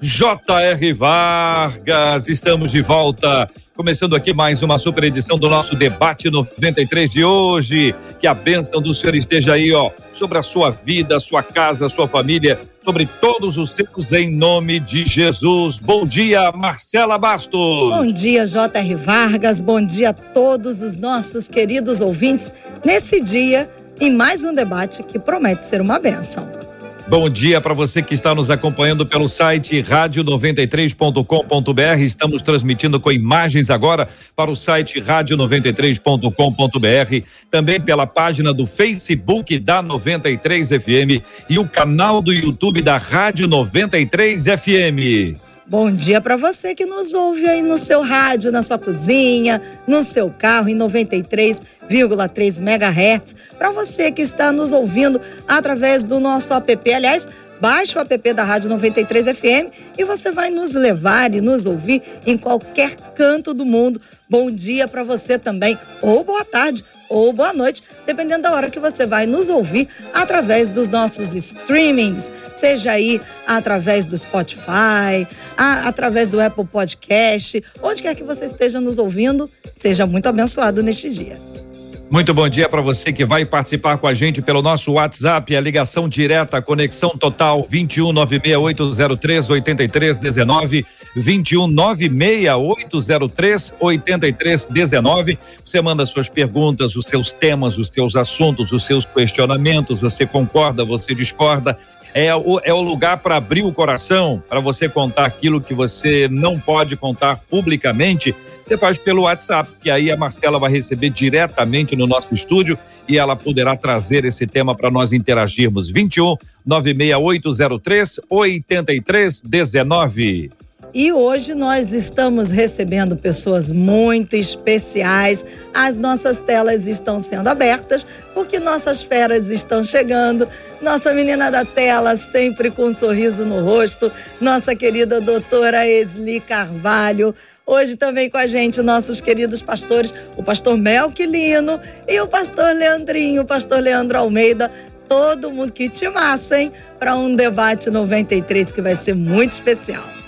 J.R. Vargas. Estamos de volta Começando aqui mais uma super edição do nosso debate 93 de hoje. Que a bênção do Senhor esteja aí, ó, sobre a sua vida, a sua casa, a sua família, sobre todos os seus, em nome de Jesus. Bom dia, Marcela Bastos. Bom dia, J.R. Vargas. Bom dia a todos os nossos queridos ouvintes nesse dia em mais um debate que promete ser uma bênção. Bom dia para você que está nos acompanhando pelo site rádio93.com.br. Estamos transmitindo com imagens agora para o site rádio93.com.br, também pela página do Facebook da 93 FM e o canal do YouTube da Rádio 93 FM. Bom dia para você que nos ouve aí no seu rádio, na sua cozinha, no seu carro em 93,3 MHz. Para você que está nos ouvindo através do nosso app, aliás, baixe o app da Rádio 93 FM e você vai nos levar e nos ouvir em qualquer canto do mundo. Bom dia para você também, ou boa tarde, ou boa noite, dependendo da hora que você vai nos ouvir através dos nossos streamings, seja aí através do Spotify, a, através do Apple Podcast, onde quer que você esteja nos ouvindo, seja muito abençoado neste dia. Muito bom dia para você que vai participar com a gente pelo nosso WhatsApp, a ligação direta, conexão total 21 96803 8319 21 96803 8319. Você manda suas perguntas, os seus temas, os seus assuntos, os seus questionamentos, você concorda, você discorda. É o, é o lugar para abrir o coração, para você contar aquilo que você não pode contar publicamente você faz pelo WhatsApp, que aí a Marcela vai receber diretamente no nosso estúdio e ela poderá trazer esse tema para nós interagirmos. 21 96803 8319. E hoje nós estamos recebendo pessoas muito especiais. As nossas telas estão sendo abertas porque nossas feras estão chegando. Nossa menina da tela, sempre com um sorriso no rosto, nossa querida doutora Esli Carvalho. Hoje também com a gente nossos queridos pastores, o pastor Melquilino e o pastor Leandrinho, o pastor Leandro Almeida. Todo mundo que te massa, hein? Para um debate 93 que vai ser muito especial.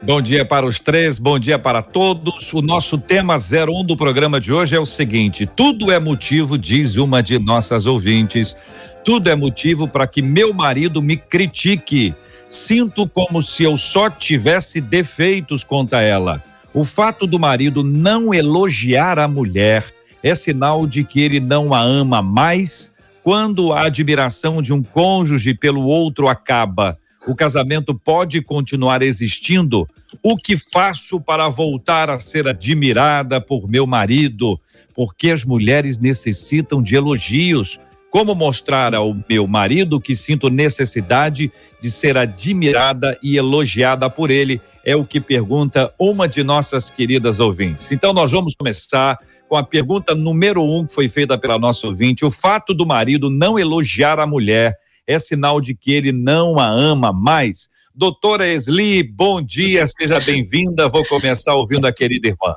Bom dia para os três, bom dia para todos. O nosso tema 01 do programa de hoje é o seguinte: tudo é motivo, diz uma de nossas ouvintes, tudo é motivo para que meu marido me critique. Sinto como se eu só tivesse defeitos contra ela. O fato do marido não elogiar a mulher é sinal de que ele não a ama mais. Quando a admiração de um cônjuge pelo outro acaba, o casamento pode continuar existindo. O que faço para voltar a ser admirada por meu marido? Porque as mulheres necessitam de elogios. Como mostrar ao meu marido que sinto necessidade de ser admirada e elogiada por ele? é o que pergunta uma de nossas queridas ouvintes. Então, nós vamos começar com a pergunta número um que foi feita pela nossa ouvinte. O fato do marido não elogiar a mulher é sinal de que ele não a ama mais? Doutora Esli, bom dia, seja bem-vinda. Vou começar ouvindo a querida irmã.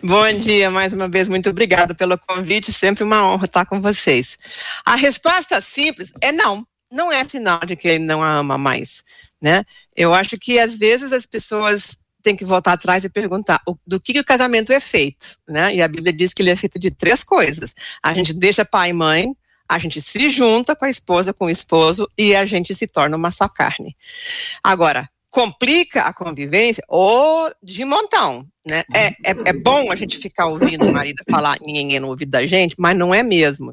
Bom dia, mais uma vez, muito obrigada pelo convite, sempre uma honra estar com vocês. A resposta simples é não, não é sinal de que ele não a ama mais né? Eu acho que às vezes as pessoas têm que voltar atrás e perguntar o, do que, que, o casamento é feito, né? E a Bíblia diz que ele é feito de três coisas. A gente deixa pai e mãe, a gente se junta com a esposa, com o esposo e a gente se torna uma só carne. Agora, complica a convivência ou de montão, né? É, é, é, bom a gente ficar ouvindo o marido falar ninguém no ouvido da gente, mas não é mesmo.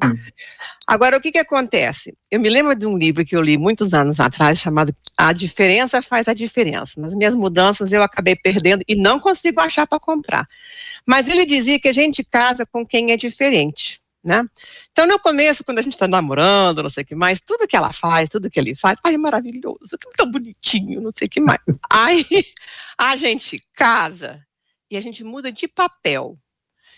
Agora, o que que acontece? Eu me lembro de um livro que eu li muitos anos atrás, chamado A Diferença Faz a Diferença. Nas minhas mudanças, eu acabei perdendo e não consigo achar para comprar. Mas ele dizia que a gente casa com quem é diferente. Né? Então, no começo, quando a gente está namorando, não sei o que mais, tudo que ela faz, tudo que ele faz, ai, é maravilhoso, é tudo tão bonitinho, não sei o que mais. Aí a gente casa e a gente muda de papel.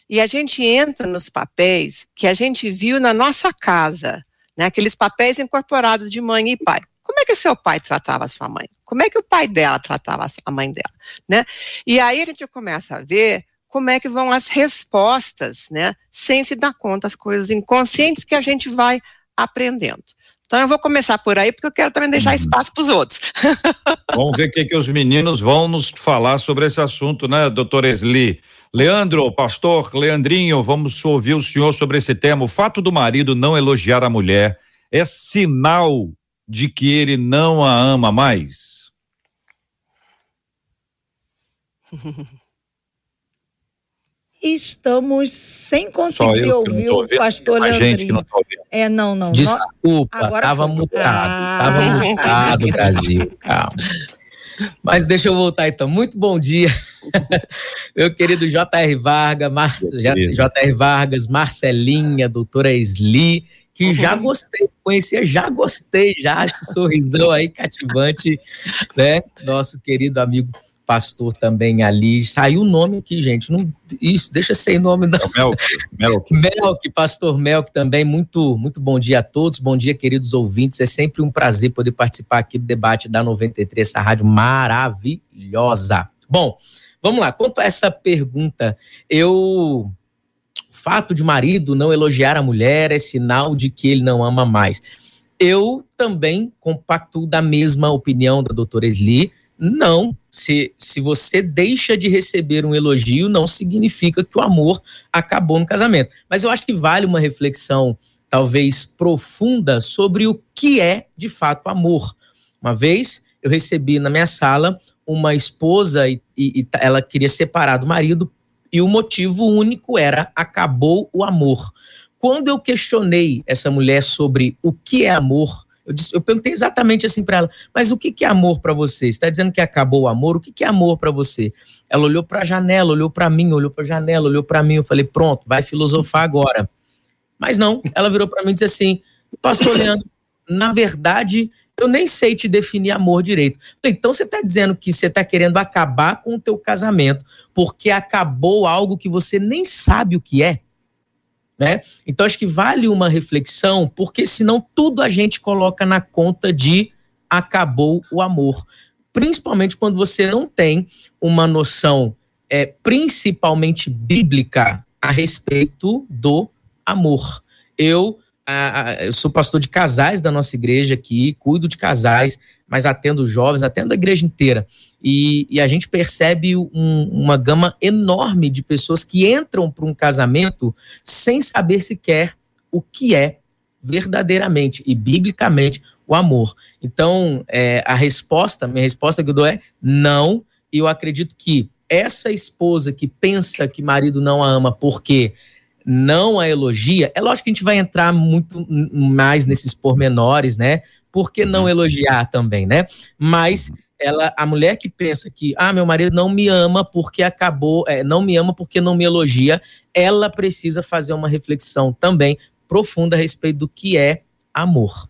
E a gente entra nos papéis que a gente viu na nossa casa, né? Aqueles papéis incorporados de mãe e pai. Como é que seu pai tratava a sua mãe? Como é que o pai dela tratava a mãe dela, né? E aí a gente começa a ver como é que vão as respostas, né? Sem se dar conta as coisas inconscientes que a gente vai aprendendo. Então eu vou começar por aí porque eu quero também deixar uhum. espaço para os outros. Vamos ver o que, que os meninos vão nos falar sobre esse assunto, né, doutora Esli? Leandro, pastor Leandrinho, vamos ouvir o senhor sobre esse tema. O fato do marido não elogiar a mulher é sinal de que ele não a ama mais? estamos sem conseguir ouvir o pastor Leandrinho. Tá é, não, não. Desculpa, estava mutado, estava ah. mutado, Brasil, calma. Mas deixa eu voltar então. Muito bom dia, meu querido J.R. Vargas, Mar... J.R. Vargas, Marcelinha, doutora Esli, que já uhum. gostei, conhecia, já gostei, já esse sorrisão aí cativante, né? Nosso querido amigo pastor também ali. Saiu o nome aqui, gente. Não, isso, deixa sem nome, não. Melk, Melk. Melk, pastor Melk também. Muito, muito bom dia a todos. Bom dia, queridos ouvintes. É sempre um prazer poder participar aqui do debate da 93, essa rádio maravilhosa. Bom, vamos lá. Quanto a essa pergunta, eu. O fato de marido não elogiar a mulher é sinal de que ele não ama mais. Eu também compacto da mesma opinião da doutora Esli não, se, se você deixa de receber um elogio, não significa que o amor acabou no casamento. Mas eu acho que vale uma reflexão, talvez profunda, sobre o que é de fato amor. Uma vez eu recebi na minha sala uma esposa e, e, e ela queria separar do marido, e o motivo único era acabou o amor. Quando eu questionei essa mulher sobre o que é amor, eu, disse, eu perguntei exatamente assim para ela, mas o que, que é amor para você? Está dizendo que acabou o amor? O que, que é amor para você? Ela olhou para a janela, olhou para mim, olhou para a janela, olhou para mim. Eu falei, pronto, vai filosofar agora. Mas não, ela virou para mim e disse assim, pastor Leandro, na verdade, eu nem sei te definir amor direito. Então você está dizendo que você está querendo acabar com o teu casamento porque acabou algo que você nem sabe o que é? Né? Então acho que vale uma reflexão, porque senão tudo a gente coloca na conta de acabou o amor. Principalmente quando você não tem uma noção é, principalmente bíblica a respeito do amor. Eu, a, a, eu sou pastor de casais da nossa igreja aqui, cuido de casais, mas atendo jovens, atendo a igreja inteira. E, e a gente percebe um, uma gama enorme de pessoas que entram para um casamento sem saber sequer o que é verdadeiramente e biblicamente o amor. Então, é, a resposta, minha resposta que eu dou é não, e eu acredito que essa esposa que pensa que marido não a ama porque não a elogia, é lógico que a gente vai entrar muito mais nesses pormenores, né? Por que não uhum. elogiar também, né? Mas ela, a mulher que pensa que, ah, meu marido não me ama porque acabou, é, não me ama porque não me elogia, ela precisa fazer uma reflexão também profunda a respeito do que é amor.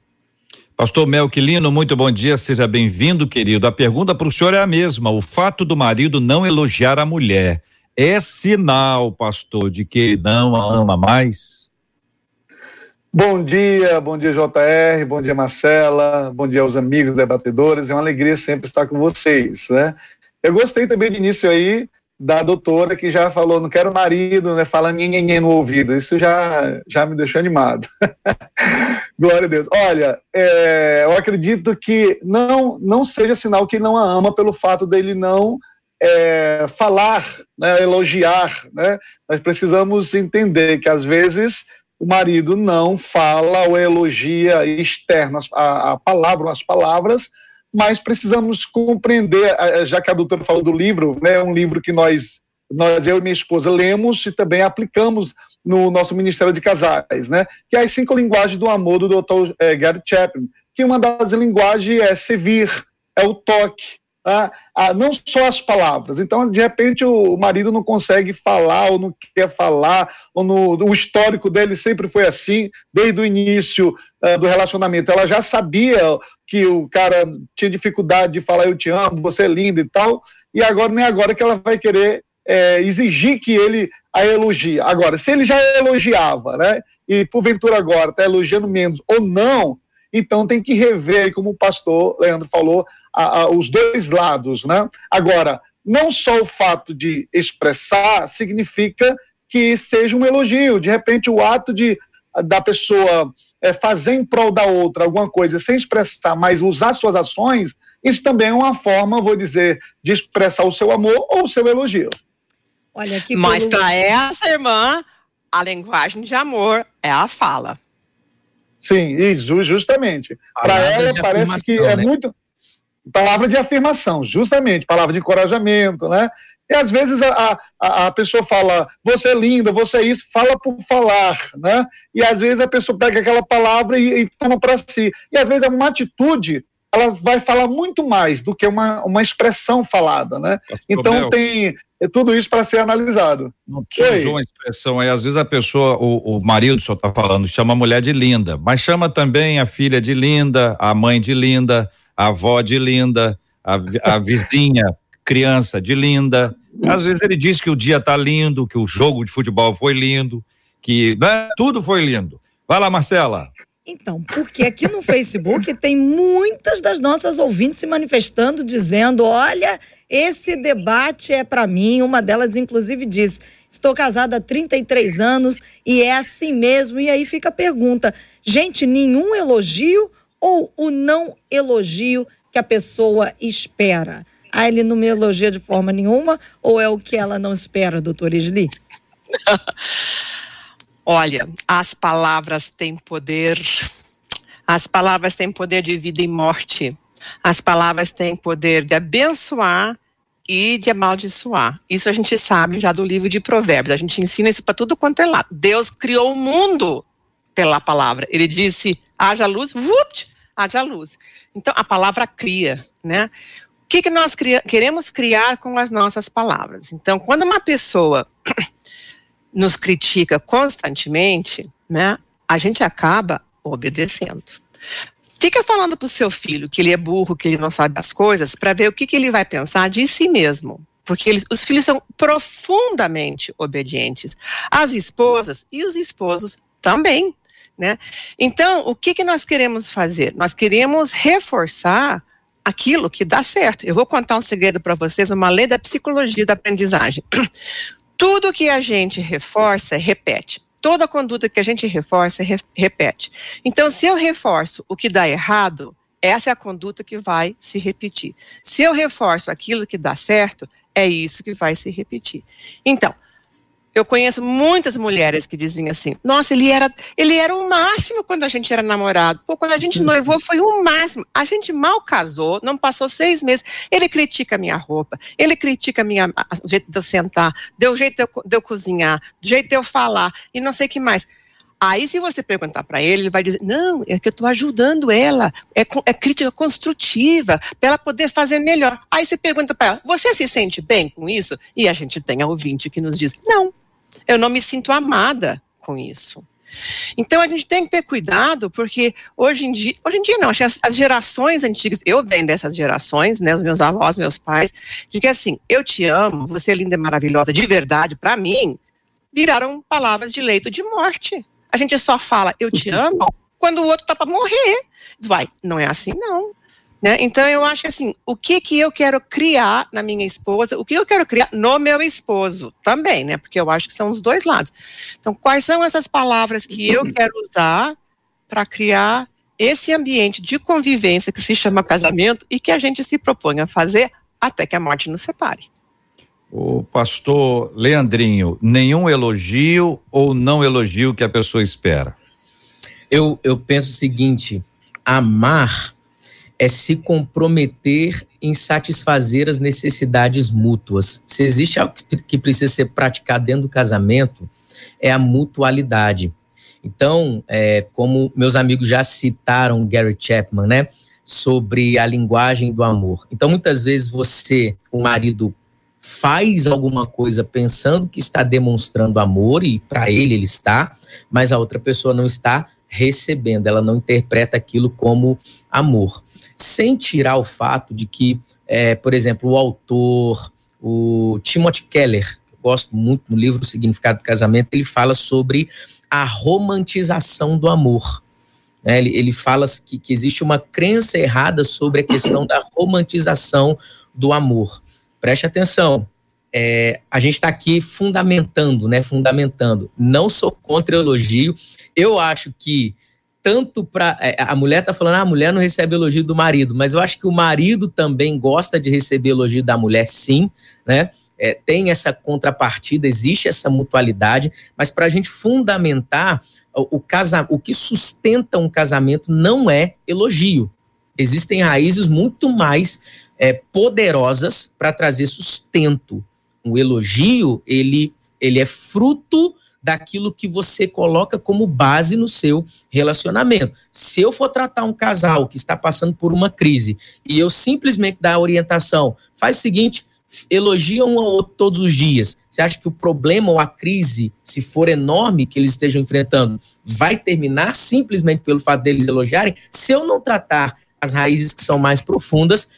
Pastor Melquilino, muito bom dia, seja bem-vindo, querido. A pergunta para o senhor é a mesma. O fato do marido não elogiar a mulher é sinal, pastor, de que ele não a ama mais? Bom dia, bom dia JR, bom dia Marcela, bom dia aos amigos debatedores, é uma alegria sempre estar com vocês, né? Eu gostei também de início aí da doutora que já falou, não quero marido, né, fala nhenhenhen no ouvido, isso já, já me deixou animado. Glória a Deus. Olha, é, eu acredito que não, não seja sinal que não a ama pelo fato dele não é, falar, né, elogiar, né? Nós precisamos entender que às vezes o marido não fala ou elogia externo a, a palavra, as palavras, mas precisamos compreender, já que a doutora falou do livro, né, um livro que nós, nós, eu e minha esposa, lemos e também aplicamos no nosso Ministério de Casais, né, que é as cinco linguagens do amor do Dr. É, Gary Chapman, que uma das linguagens é servir, é o toque, ah, ah, não só as palavras. Então, de repente, o marido não consegue falar, ou não quer falar, ou no, o histórico dele sempre foi assim, desde o início ah, do relacionamento. Ela já sabia que o cara tinha dificuldade de falar eu te amo, você é linda e tal, e agora nem agora que ela vai querer é, exigir que ele a elogie. Agora, se ele já elogiava, né, e porventura agora está elogiando menos ou não, então tem que rever, como o pastor Leandro falou, a, a, os dois lados, né? Agora, não só o fato de expressar significa que seja um elogio. De repente, o ato de da pessoa é, fazer em prol da outra alguma coisa sem expressar, mas usar suas ações, isso também é uma forma, vou dizer, de expressar o seu amor ou o seu elogio. Olha que Mas para essa irmã, a linguagem de amor é a fala. Sim, isso, justamente. Para ela parece que é né? muito palavra de afirmação, justamente, palavra de encorajamento, né? E às vezes a, a, a pessoa fala, você é linda, você é isso, fala por falar, né? E às vezes a pessoa pega aquela palavra e, e toma para si. E às vezes é uma atitude, ela vai falar muito mais do que uma, uma expressão falada, né? Então tem é tudo isso para ser analisado. Não usou uma expressão aí, às vezes a pessoa, o, o marido só está falando, chama a mulher de linda, mas chama também a filha de linda, a mãe de linda, a avó de linda, a, a vizinha, criança de linda. Às vezes ele diz que o dia está lindo, que o jogo de futebol foi lindo, que né, tudo foi lindo. Vai lá, Marcela. Então, porque aqui no Facebook tem muitas das nossas ouvintes se manifestando, dizendo: olha, esse debate é para mim. Uma delas, inclusive, diz: estou casada há 33 anos e é assim mesmo. E aí fica a pergunta: gente, nenhum elogio ou o não elogio que a pessoa espera? Ah, ele não me elogia de forma nenhuma ou é o que ela não espera, doutor Isli? Olha, as palavras têm poder. As palavras têm poder de vida e morte. As palavras têm poder de abençoar e de amaldiçoar. Isso a gente sabe já do livro de Provérbios. A gente ensina isso para tudo quanto é lado. Deus criou o mundo pela palavra. Ele disse: haja luz, vupt, haja luz. Então a palavra cria, né? O que, que nós cria queremos criar com as nossas palavras? Então, quando uma pessoa nos critica constantemente, né, a gente acaba obedecendo. Fica falando para o seu filho que ele é burro, que ele não sabe as coisas, para ver o que, que ele vai pensar de si mesmo. Porque eles, os filhos são profundamente obedientes. As esposas e os esposos também. Né? Então, o que, que nós queremos fazer? Nós queremos reforçar aquilo que dá certo. Eu vou contar um segredo para vocês, uma lei da psicologia da aprendizagem. Tudo que a gente reforça, repete. Toda conduta que a gente reforça, re repete. Então, se eu reforço o que dá errado, essa é a conduta que vai se repetir. Se eu reforço aquilo que dá certo, é isso que vai se repetir. Então, eu conheço muitas mulheres que dizem assim: nossa, ele era, ele era o máximo quando a gente era namorado. Pô, quando a gente noivou foi o máximo. A gente mal casou, não passou seis meses. Ele critica a minha roupa, ele critica a minha, o jeito de eu sentar, deu jeito de eu, de eu cozinhar, do jeito de eu falar e não sei o que mais. Aí, se você perguntar para ele, ele vai dizer: não, é que eu estou ajudando ela, é, é crítica construtiva, para ela poder fazer melhor. Aí você pergunta para ela: você se sente bem com isso? E a gente tem a ouvinte que nos diz: não, eu não me sinto amada com isso. Então a gente tem que ter cuidado, porque hoje em dia, hoje em dia não, as, gerações antigas, eu venho dessas gerações, né, os meus avós, meus pais, de que assim, eu te amo, você é linda e maravilhosa, de verdade, para mim, viraram palavras de leito de morte. A gente só fala eu te amo quando o outro tá para morrer. Vai, não é assim não. Né? Então eu acho que assim, o que que eu quero criar na minha esposa, o que eu quero criar no meu esposo também, né? Porque eu acho que são os dois lados. Então, quais são essas palavras que eu quero usar para criar esse ambiente de convivência que se chama casamento e que a gente se propõe a fazer até que a morte nos separe. O pastor Leandrinho, nenhum elogio ou não elogio que a pessoa espera? Eu, eu penso o seguinte: amar é se comprometer em satisfazer as necessidades mútuas. Se existe algo que precisa ser praticado dentro do casamento, é a mutualidade. Então, é, como meus amigos já citaram Gary Chapman, né? sobre a linguagem do amor. Então, muitas vezes você, o marido, faz alguma coisa pensando que está demonstrando amor e para ele ele está, mas a outra pessoa não está recebendo, ela não interpreta aquilo como amor. Sem tirar o fato de que, é, por exemplo, o autor, o Timothy Keller, que eu gosto muito no livro O Significado do Casamento, ele fala sobre a romantização do amor. Né? Ele, ele fala que, que existe uma crença errada sobre a questão da romantização do amor. Preste atenção, é, a gente está aqui fundamentando, né? Fundamentando. Não sou contra elogio. Eu acho que tanto para é, a mulher está falando, ah, a mulher não recebe elogio do marido, mas eu acho que o marido também gosta de receber elogio da mulher, sim, né? É, tem essa contrapartida, existe essa mutualidade, mas para a gente fundamentar o, o, o que sustenta um casamento não é elogio. Existem raízes muito mais é, poderosas para trazer sustento. O elogio, ele, ele é fruto daquilo que você coloca como base no seu relacionamento. Se eu for tratar um casal que está passando por uma crise e eu simplesmente dar a orientação, faz o seguinte, elogia um ao outro todos os dias. Você acha que o problema ou a crise, se for enorme que eles estejam enfrentando, vai terminar simplesmente pelo fato deles elogiarem? Se eu não tratar as raízes que são mais profundas,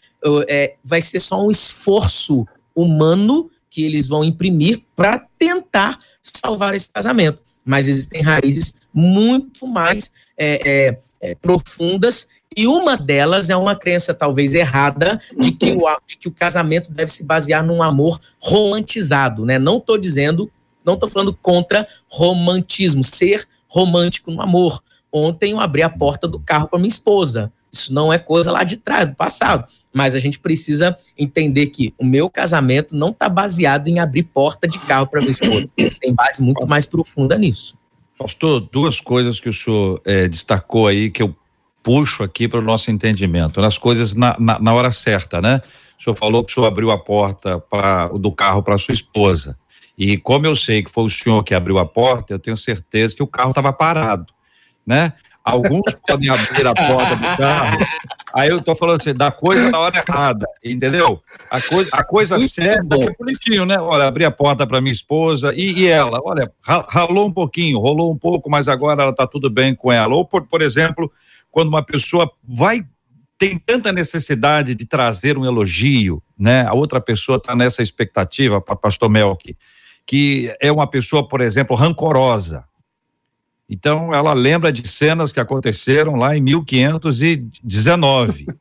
é, vai ser só um esforço humano que eles vão imprimir para tentar salvar esse casamento. Mas existem raízes muito mais é, é, é, profundas e uma delas é uma crença talvez errada de que, o, de que o casamento deve se basear num amor romantizado, né? Não estou dizendo, não estou falando contra romantismo, ser romântico no amor. Ontem eu abri a porta do carro para minha esposa. Isso não é coisa lá de trás, do passado. Mas a gente precisa entender que o meu casamento não está baseado em abrir porta de carro para minha esposa. Tem base muito mais profunda nisso. Pastor, duas coisas que o senhor é, destacou aí que eu puxo aqui para o nosso entendimento, nas coisas na, na, na, hora certa, né? O senhor falou que o senhor abriu a porta pra, do carro para sua esposa. E como eu sei que foi o senhor que abriu a porta, eu tenho certeza que o carro estava parado, né? Alguns podem abrir a porta do carro. Aí eu tô falando assim, da coisa na hora errada, entendeu? A coisa, a coisa certa é bonitinho, né? Olha, abri a porta para minha esposa e, e, ela, olha, ralou um pouquinho, rolou um pouco, mas agora ela tá tudo bem com ela. Ou, por, por exemplo, quando uma pessoa vai tem tanta necessidade de trazer um elogio, né? A outra pessoa está nessa expectativa, pastor Melk, que é uma pessoa, por exemplo, rancorosa. Então, ela lembra de cenas que aconteceram lá em 1519.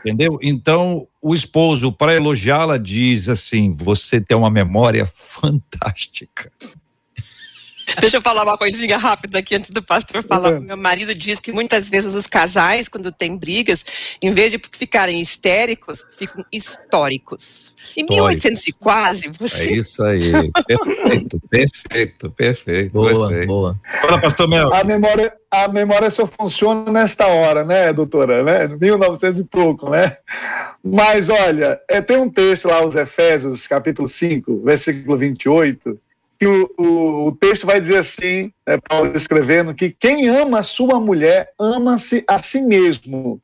entendeu? Então, o esposo, para elogiá-la, diz assim: Você tem uma memória fantástica. Deixa eu falar uma coisinha rápida aqui antes do pastor falar. Uhum. Meu marido diz que muitas vezes os casais, quando tem brigas, em vez de ficarem histéricos, ficam históricos. Em 1800 e quase, você. É isso aí. perfeito, perfeito, perfeito. Boa, Gostei. boa. Fala, pastor Mel. A memória, a memória só funciona nesta hora, né, doutora? Né? 1900 e pouco, né? Mas olha, é, tem um texto lá, os Efésios, capítulo 5, versículo 28 que o, o, o, texto vai dizer assim, é, Paulo escrevendo, que quem ama a sua mulher ama-se a si mesmo.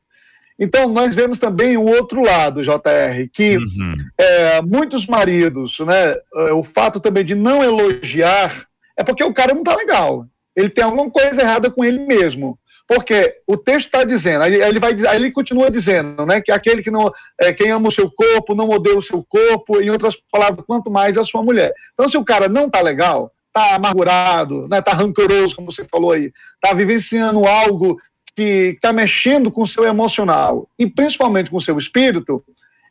Então, nós vemos também o outro lado, JR, que uhum. é, muitos maridos, né, é, o fato também de não elogiar é porque o cara não está legal. Ele tem alguma coisa errada com ele mesmo. Porque o texto está dizendo, aí ele, vai, aí ele continua dizendo, né, que aquele que não, é, quem ama o seu corpo não odeia o seu corpo, em outras palavras, quanto mais a sua mulher. Então, se o cara não está legal, está amargurado, né, tá rancoroso, como você falou aí, está vivenciando algo que está mexendo com o seu emocional e principalmente com o seu espírito,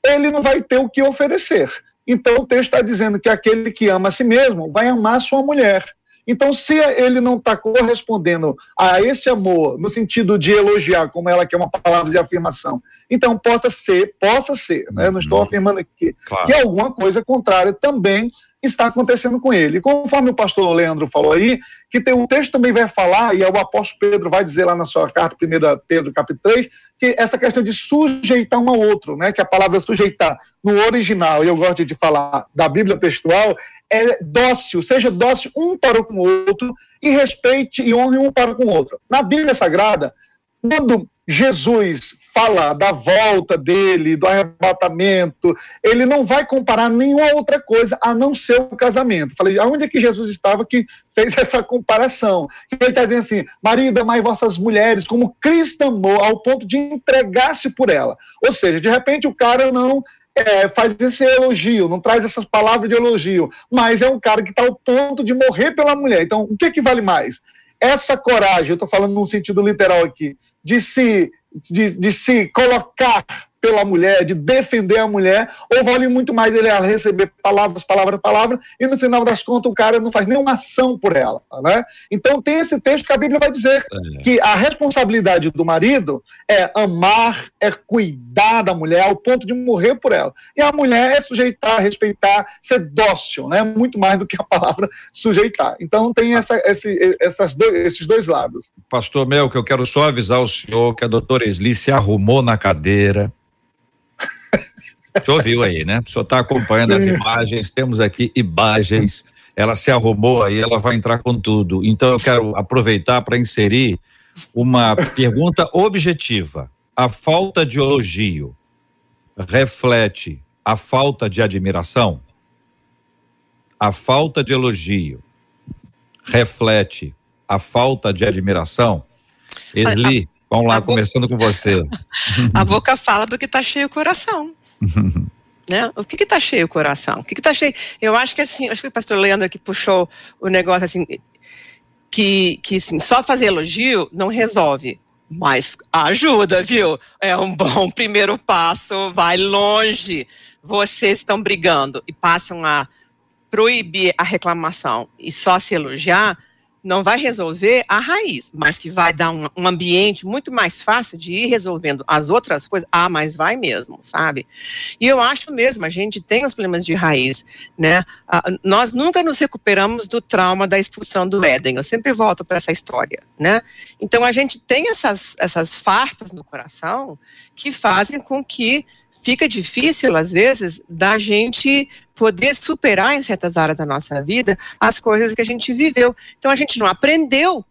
ele não vai ter o que oferecer. Então, o texto está dizendo que aquele que ama a si mesmo vai amar a sua mulher. Então, se ele não está correspondendo a esse amor, no sentido de elogiar, como ela que é uma palavra de afirmação, então possa ser, possa ser, né? Não estou uhum. afirmando aqui claro. que alguma coisa contrária também está acontecendo com ele. E conforme o pastor Leandro falou aí, que tem um texto também vai falar, e é o apóstolo Pedro vai dizer lá na sua carta, 1 Pedro capítulo 3, que essa questão de sujeitar um ao outro, né, que a palavra sujeitar no original, e eu gosto de falar da Bíblia textual, é dócil, seja dócil um para com o outro, e respeite e honre um para com o outro. Na Bíblia Sagrada, quando Jesus fala da volta dele, do arrebatamento, ele não vai comparar nenhuma outra coisa a não ser o casamento. Falei, aonde é que Jesus estava que fez essa comparação? Ele está dizendo assim: marido, amai vossas mulheres como Cristo amou, ao ponto de entregar-se por ela. Ou seja, de repente o cara não é, faz esse elogio, não traz essas palavras de elogio, mas é um cara que está ao ponto de morrer pela mulher. Então, o que, que vale mais? Essa coragem, eu estou falando num sentido literal aqui, de se, de, de se colocar pela mulher, de defender a mulher, ou vale muito mais ele receber palavras, palavras, palavras, e no final das contas o cara não faz nenhuma ação por ela, né? Então tem esse texto que a Bíblia vai dizer é. que a responsabilidade do marido é amar, é cuidar da mulher ao ponto de morrer por ela. E a mulher é sujeitar, respeitar, ser dócil, né? Muito mais do que a palavra sujeitar. Então tem essa, esse, essas dois, esses dois lados. Pastor Mel, que eu quero só avisar o senhor que a doutora Esli se arrumou na cadeira, o senhor viu aí, né? O senhor está acompanhando as imagens, temos aqui imagens. Ela se arrumou aí, ela vai entrar com tudo. Então eu quero aproveitar para inserir uma pergunta objetiva. A falta de elogio reflete a falta de admiração? A falta de elogio reflete a falta de admiração? Esli, vamos lá, começando com você. A boca fala do que está cheio o coração. Né? O que está cheio o coração? O que está cheio? Eu acho que assim, acho que o pastor Leandro que puxou o negócio assim, que, que assim, só fazer elogio não resolve, mas ajuda, viu? É um bom primeiro passo, vai longe. Vocês estão brigando e passam a proibir a reclamação e só se elogiar, não vai resolver a raiz, mas que vai dar um, um, ambiente muito mais fácil de ir resolvendo as outras coisas. Ah, mas vai mesmo, sabe? E eu acho mesmo, a gente tem os problemas de raiz, né? Ah, nós nunca nos recuperamos do trauma da expulsão do Éden. Eu sempre volto para essa história, né? Então a gente tem essas, essas farpas no coração que fazem com que fica difícil, às vezes, da gente poder superar em certas áreas da nossa vida as coisas que a gente viveu. Então, a gente não aprendeu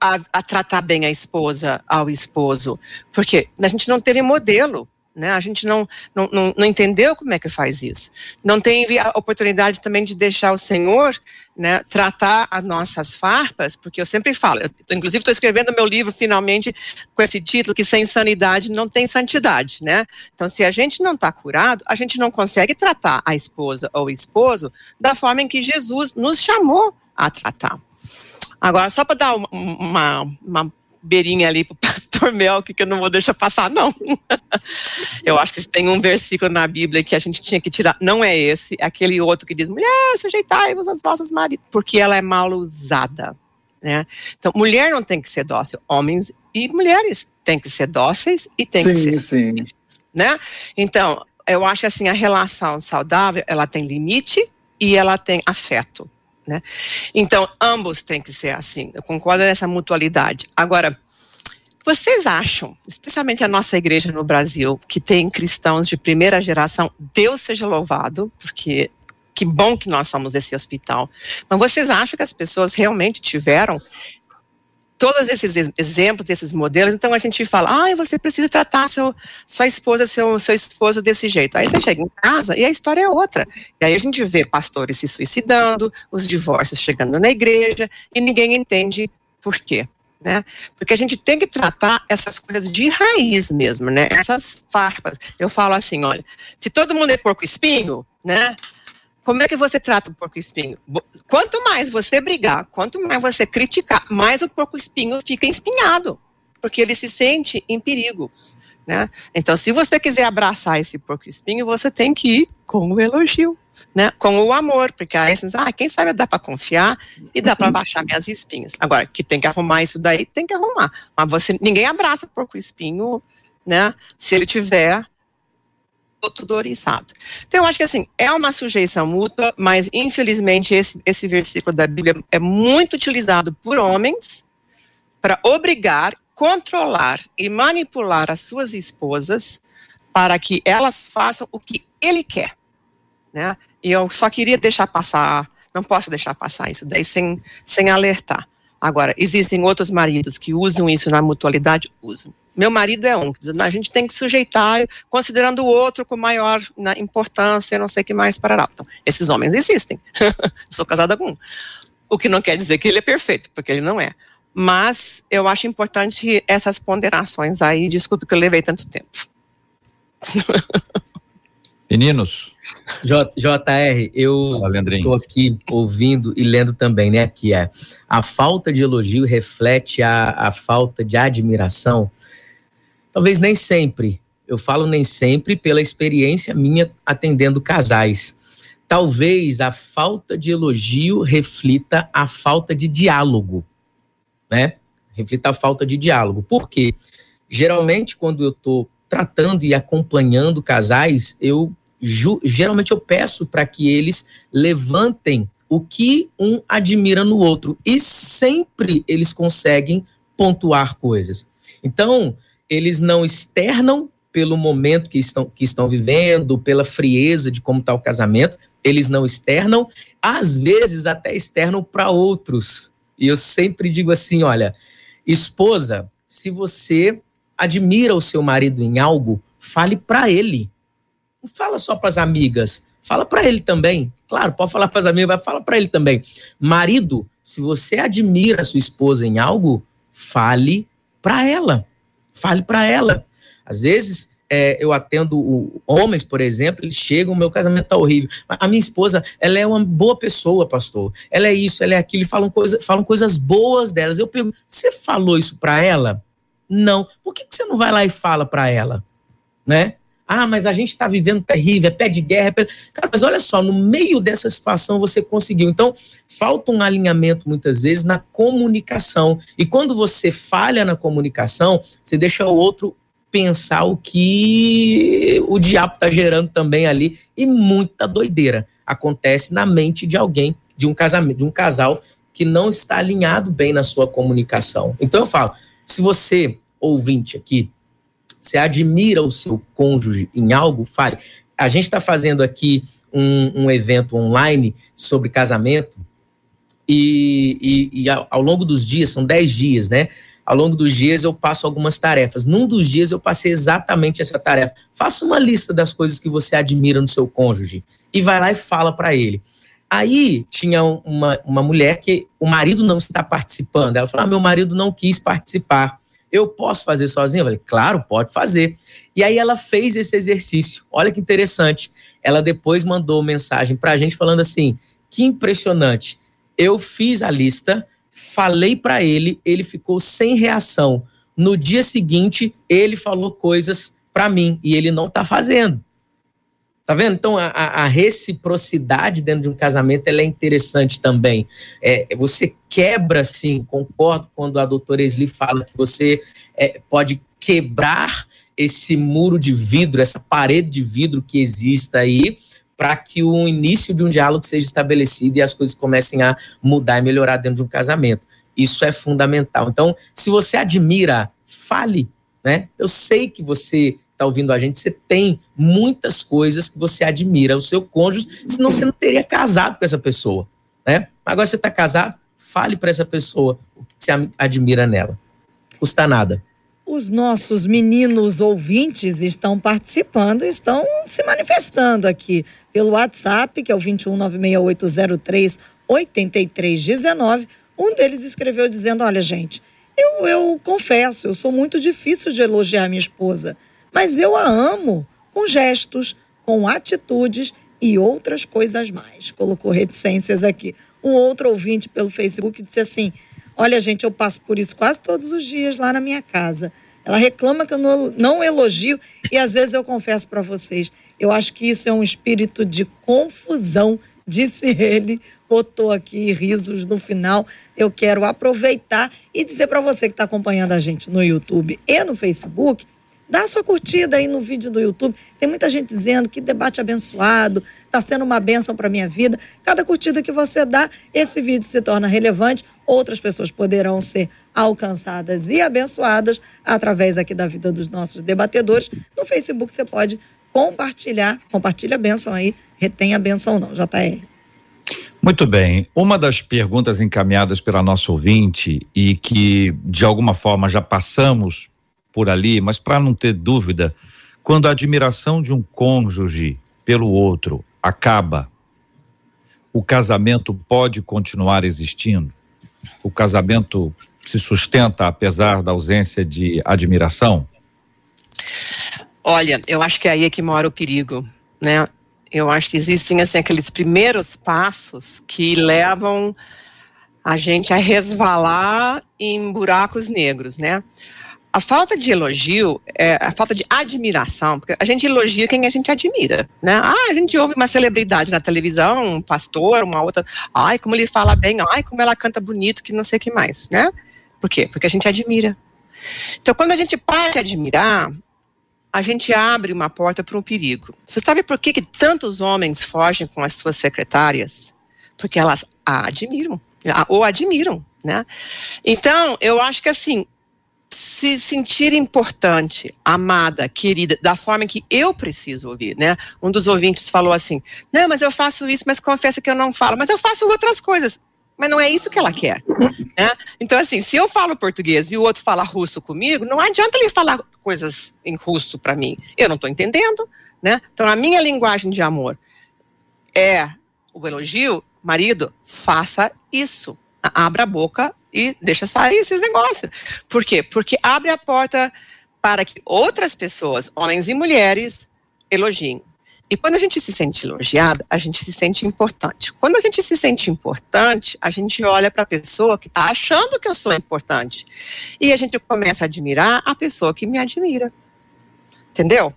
a, a tratar bem a esposa ao esposo, porque a gente não teve modelo né? A gente não, não, não, não, entendeu como é que faz isso. Não tem a oportunidade também de deixar o Senhor né, tratar as nossas farpas, porque eu sempre falo, eu, inclusive estou escrevendo meu livro finalmente com esse título, que sem sanidade não tem santidade. Né? Então, se a gente não está curado, a gente não consegue tratar a esposa ou o esposo da forma em que Jesus nos chamou a tratar. Agora, só para dar uma, uma, uma beirinha ali pro pastor Melk, que eu não vou deixar passar, não. eu acho que tem um versículo na Bíblia que a gente tinha que tirar, não é esse, é aquele outro que diz, mulher, sujeitai-vos às vossas maridos, porque ela é mal usada, né? Então, mulher não tem que ser dócil, homens e mulheres têm que ser dóceis e têm sim, que ser, sim. né? Então, eu acho assim, a relação saudável, ela tem limite e ela tem afeto. Né? Então, ambos têm que ser assim. Eu concordo nessa mutualidade. Agora, vocês acham, especialmente a nossa igreja no Brasil, que tem cristãos de primeira geração, Deus seja louvado, porque que bom que nós somos esse hospital. Mas vocês acham que as pessoas realmente tiveram todos esses exemplos, desses modelos, então a gente fala, ah, você precisa tratar seu, sua esposa, seu, seu esposo desse jeito. Aí você chega em casa e a história é outra. E aí a gente vê pastores se suicidando, os divórcios chegando na igreja, e ninguém entende por quê. Né? Porque a gente tem que tratar essas coisas de raiz mesmo, né? Essas farpas. Eu falo assim, olha, se todo mundo é porco espinho, né? Como é que você trata o porco espinho? Quanto mais você brigar, quanto mais você criticar, mais o porco espinho fica espinhado, porque ele se sente em perigo. Né? Então, se você quiser abraçar esse porco espinho, você tem que ir com o elogio, né? com o amor, porque aí você diz, ah, quem sabe dá para confiar e dá para baixar minhas espinhas. Agora, que tem que arrumar isso daí, tem que arrumar. Mas você, ninguém abraça o porco espinho, né? Se ele tiver tudo oriçado. Então, eu acho que assim, é uma sujeição mútua, mas infelizmente esse, esse versículo da Bíblia é muito utilizado por homens para obrigar, controlar e manipular as suas esposas para que elas façam o que ele quer. Né? E eu só queria deixar passar, não posso deixar passar isso daí sem, sem alertar. Agora, existem outros maridos que usam isso na mutualidade? Usam. Meu marido é um. A gente tem que sujeitar, considerando o outro com maior né, importância, não sei o que mais para Então, esses homens existem. sou casada com um. O que não quer dizer que ele é perfeito, porque ele não é. Mas eu acho importante essas ponderações aí. Desculpe que eu levei tanto tempo. Meninos. J, JR, eu estou aqui ouvindo e lendo também, né? Que é a falta de elogio reflete a, a falta de admiração. Talvez nem sempre. Eu falo nem sempre pela experiência minha atendendo casais. Talvez a falta de elogio reflita a falta de diálogo, né? Reflita a falta de diálogo. Por quê? Geralmente, quando eu estou tratando e acompanhando casais, eu geralmente eu peço para que eles levantem o que um admira no outro e sempre eles conseguem pontuar coisas. Então, eles não externam pelo momento que estão, que estão vivendo, pela frieza de como está o casamento, eles não externam, às vezes até externam para outros. E eu sempre digo assim: olha, esposa, se você admira o seu marido em algo, fale para ele. Não fala só para as amigas, fala para ele também. Claro, pode falar para as amigas, mas fala para ele também. Marido, se você admira a sua esposa em algo, fale para ela. Fale para ela. Às vezes, é, eu atendo o, homens, por exemplo, eles chegam, meu casamento tá horrível. A minha esposa, ela é uma boa pessoa, pastor. Ela é isso, ela é aquilo, e falam, coisa, falam coisas boas delas. Eu pergunto, você falou isso para ela? Não. Por que, que você não vai lá e fala para ela? Né? Ah, mas a gente está vivendo terrível, é pé de guerra. É pé... Cara, mas olha só, no meio dessa situação você conseguiu. Então, falta um alinhamento muitas vezes na comunicação. E quando você falha na comunicação, você deixa o outro pensar o que o diabo está gerando também ali. E muita doideira acontece na mente de alguém, de um casamento, de um casal que não está alinhado bem na sua comunicação. Então eu falo, se você, ouvinte aqui, você admira o seu cônjuge em algo, fale. A gente está fazendo aqui um, um, evento online sobre casamento e, e, e ao, longo dos dias, são 10 dias, né? Ao longo dos dias eu passo algumas tarefas. Num dos dias eu passei exatamente essa tarefa. Faça uma lista das coisas que você admira no seu cônjuge e vai lá e fala para ele. Aí tinha uma, uma mulher que o marido não está participando. Ela falou: ah, meu marido não quis participar. Eu posso fazer sozinha? Eu falei, claro, pode fazer. E aí ela fez esse exercício. Olha que interessante. Ela depois mandou mensagem para a gente falando assim: que impressionante. Eu fiz a lista, falei para ele, ele ficou sem reação. No dia seguinte, ele falou coisas para mim e ele não está fazendo. Tá vendo? Então, a, a, reciprocidade dentro de um casamento é interessante também. É, você quebra, sim, concordo quando a doutora Esli fala que você é, pode quebrar esse muro de vidro, essa parede de vidro que exista aí, para que o início de um diálogo seja estabelecido e as coisas comecem a mudar e melhorar dentro de um casamento. Isso é fundamental. Então, se você admira, fale, né? Eu sei que você está ouvindo a gente, você tem muitas coisas que você admira o seu cônjuge, senão você não teria casado com essa pessoa, né? Agora você está casado, fale para essa pessoa o que você admira nela. Custa nada. Os nossos meninos ouvintes estão participando, estão se manifestando aqui pelo WhatsApp, que é o 2196803 8319. Um deles escreveu dizendo: Olha, gente, eu, eu confesso, eu sou muito difícil de elogiar minha esposa mas eu a amo com gestos, com atitudes e outras coisas mais. Colocou reticências aqui. Um outro ouvinte pelo Facebook disse assim: Olha, gente, eu passo por isso quase todos os dias lá na minha casa. Ela reclama que eu não, não elogio e às vezes eu confesso para vocês, eu acho que isso é um espírito de confusão, disse ele, botou aqui risos no final. Eu quero aproveitar e dizer para você que está acompanhando a gente no YouTube e no Facebook Dá sua curtida aí no vídeo do YouTube. Tem muita gente dizendo que debate abençoado, está sendo uma bênção para minha vida. Cada curtida que você dá, esse vídeo se torna relevante. Outras pessoas poderão ser alcançadas e abençoadas através aqui da vida dos nossos debatedores. No Facebook você pode compartilhar, compartilha a bênção aí, retém a bênção não, JR. Muito bem. Uma das perguntas encaminhadas pela nossa ouvinte e que de alguma forma já passamos por ali, mas para não ter dúvida, quando a admiração de um cônjuge pelo outro acaba, o casamento pode continuar existindo? O casamento se sustenta apesar da ausência de admiração? Olha, eu acho que é aí que mora o perigo, né? Eu acho que existem assim aqueles primeiros passos que levam a gente a resvalar em buracos negros, né? A falta de elogio, é, a falta de admiração, porque a gente elogia quem a gente admira, né? Ah, a gente ouve uma celebridade na televisão, um pastor, uma outra, ai, como ele fala bem, ai, como ela canta bonito, que não sei o que mais, né? Por quê? Porque a gente admira. Então, quando a gente para de admirar, a gente abre uma porta para um perigo. Você sabe por que, que tantos homens fogem com as suas secretárias? Porque elas a admiram, ou admiram, né? Então, eu acho que assim, se sentir importante, amada, querida, da forma que eu preciso ouvir, né? Um dos ouvintes falou assim: "Não, mas eu faço isso, mas confesso que eu não falo, mas eu faço outras coisas". Mas não é isso que ela quer, né? Então assim, se eu falo português e o outro fala russo comigo, não adianta ele falar coisas em russo para mim. Eu não estou entendendo, né? Então a minha linguagem de amor é o elogio, marido, faça isso. Abra a boca e deixa sair esses negócios. Por quê? Porque abre a porta para que outras pessoas, homens e mulheres, elogiem. E quando a gente se sente elogiada, a gente se sente importante. Quando a gente se sente importante, a gente olha para a pessoa que está achando que eu sou importante. E a gente começa a admirar a pessoa que me admira. Entendeu?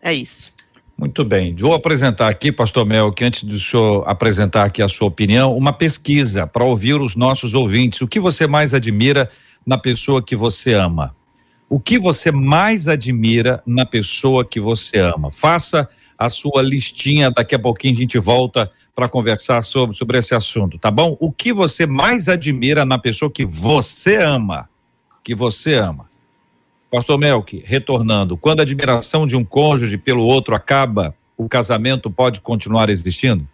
É isso. Muito bem. Vou apresentar aqui, pastor Mel, que antes do senhor apresentar aqui a sua opinião, uma pesquisa para ouvir os nossos ouvintes. O que você mais admira na pessoa que você ama? O que você mais admira na pessoa que você ama? Faça a sua listinha, daqui a pouquinho a gente volta para conversar sobre, sobre esse assunto, tá bom? O que você mais admira na pessoa que você ama? Que você ama. Pastor Melk, retornando, quando a admiração de um cônjuge pelo outro acaba, o casamento pode continuar existindo?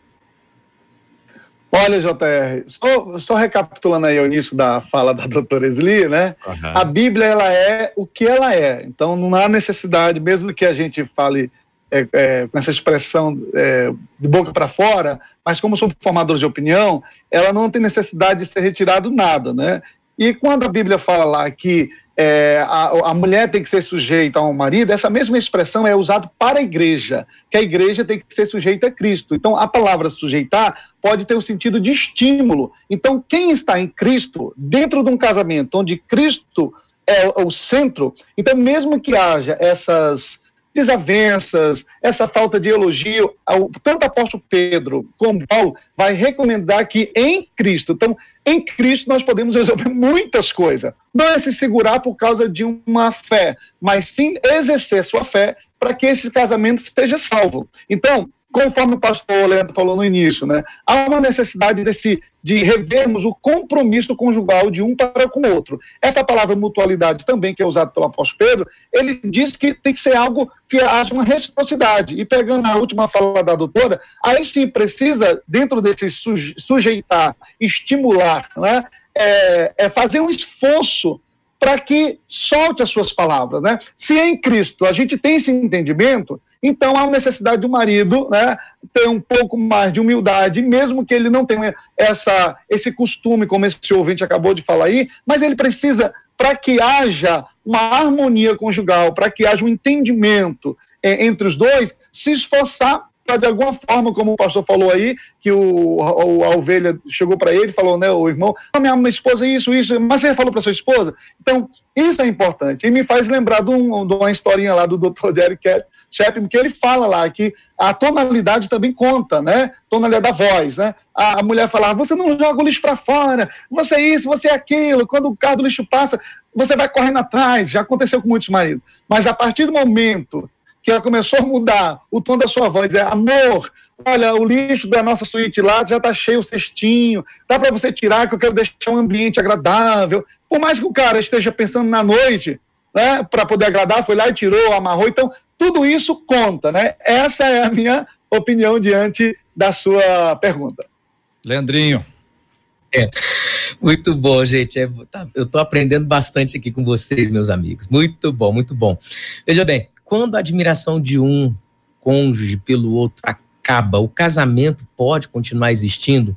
Olha, JR, só, só recapitulando aí o início da fala da doutora Esli, né? Uhum. A Bíblia, ela é o que ela é. Então, não há necessidade, mesmo que a gente fale é, é, com essa expressão é, de boca para fora, mas como somos formadores de opinião, ela não tem necessidade de ser retirado nada, né? E quando a Bíblia fala lá que é, a, a, mulher tem que ser sujeita ao marido, essa mesma expressão é usada para a igreja, que a igreja tem que ser sujeita a Cristo. Então, a palavra sujeitar pode ter o sentido de estímulo. Então, quem está em Cristo, dentro de um casamento onde Cristo é o centro, então, mesmo que haja essas desavenças, essa falta de elogio, tanto o apóstolo Pedro como Paulo vai recomendar que em Cristo, então, em Cristo nós podemos resolver muitas coisas. Não é se segurar por causa de uma fé, mas sim exercer sua fé para que esse casamento seja salvo. Então, conforme o pastor Leandro falou no início, né, há uma necessidade desse, de revermos o compromisso conjugal de um para com o outro. Essa palavra mutualidade também, que é usada pelo apóstolo Pedro, ele diz que tem que ser algo que haja uma reciprocidade. E pegando a última fala da doutora, aí sim precisa, dentro desse sujeitar, estimular, né, é, é fazer um esforço para que solte as suas palavras, né? Se em Cristo a gente tem esse entendimento, então há necessidade do marido, né, ter um pouco mais de humildade, mesmo que ele não tenha essa esse costume, como esse ouvinte acabou de falar aí, mas ele precisa para que haja uma harmonia conjugal, para que haja um entendimento é, entre os dois, se esforçar de alguma forma, como o pastor falou aí, que o, o a ovelha chegou para ele falou, né, o irmão, ah, minha, minha esposa isso, isso, mas você falou para sua esposa? Então, isso é importante. E me faz lembrar de, um, de uma historinha lá do Dr. Derek Chapman, que ele fala lá que a tonalidade também conta, né? Tonalidade da voz, né? A, a mulher falava, você não joga o lixo para fora, você é isso, você é aquilo, quando o carro do lixo passa, você vai correndo atrás, já aconteceu com muitos maridos. Mas a partir do momento que ela começou a mudar o tom da sua voz, é amor, olha, o lixo da nossa suíte lá já está cheio o cestinho, dá para você tirar que eu quero deixar um ambiente agradável. Por mais que o cara esteja pensando na noite, né, para poder agradar, foi lá e tirou, amarrou, então tudo isso conta, né? Essa é a minha opinião diante da sua pergunta. Leandrinho. É. Muito bom, gente. É, tá, eu estou aprendendo bastante aqui com vocês, meus amigos. Muito bom, muito bom. Veja bem, quando a admiração de um cônjuge pelo outro acaba, o casamento pode continuar existindo?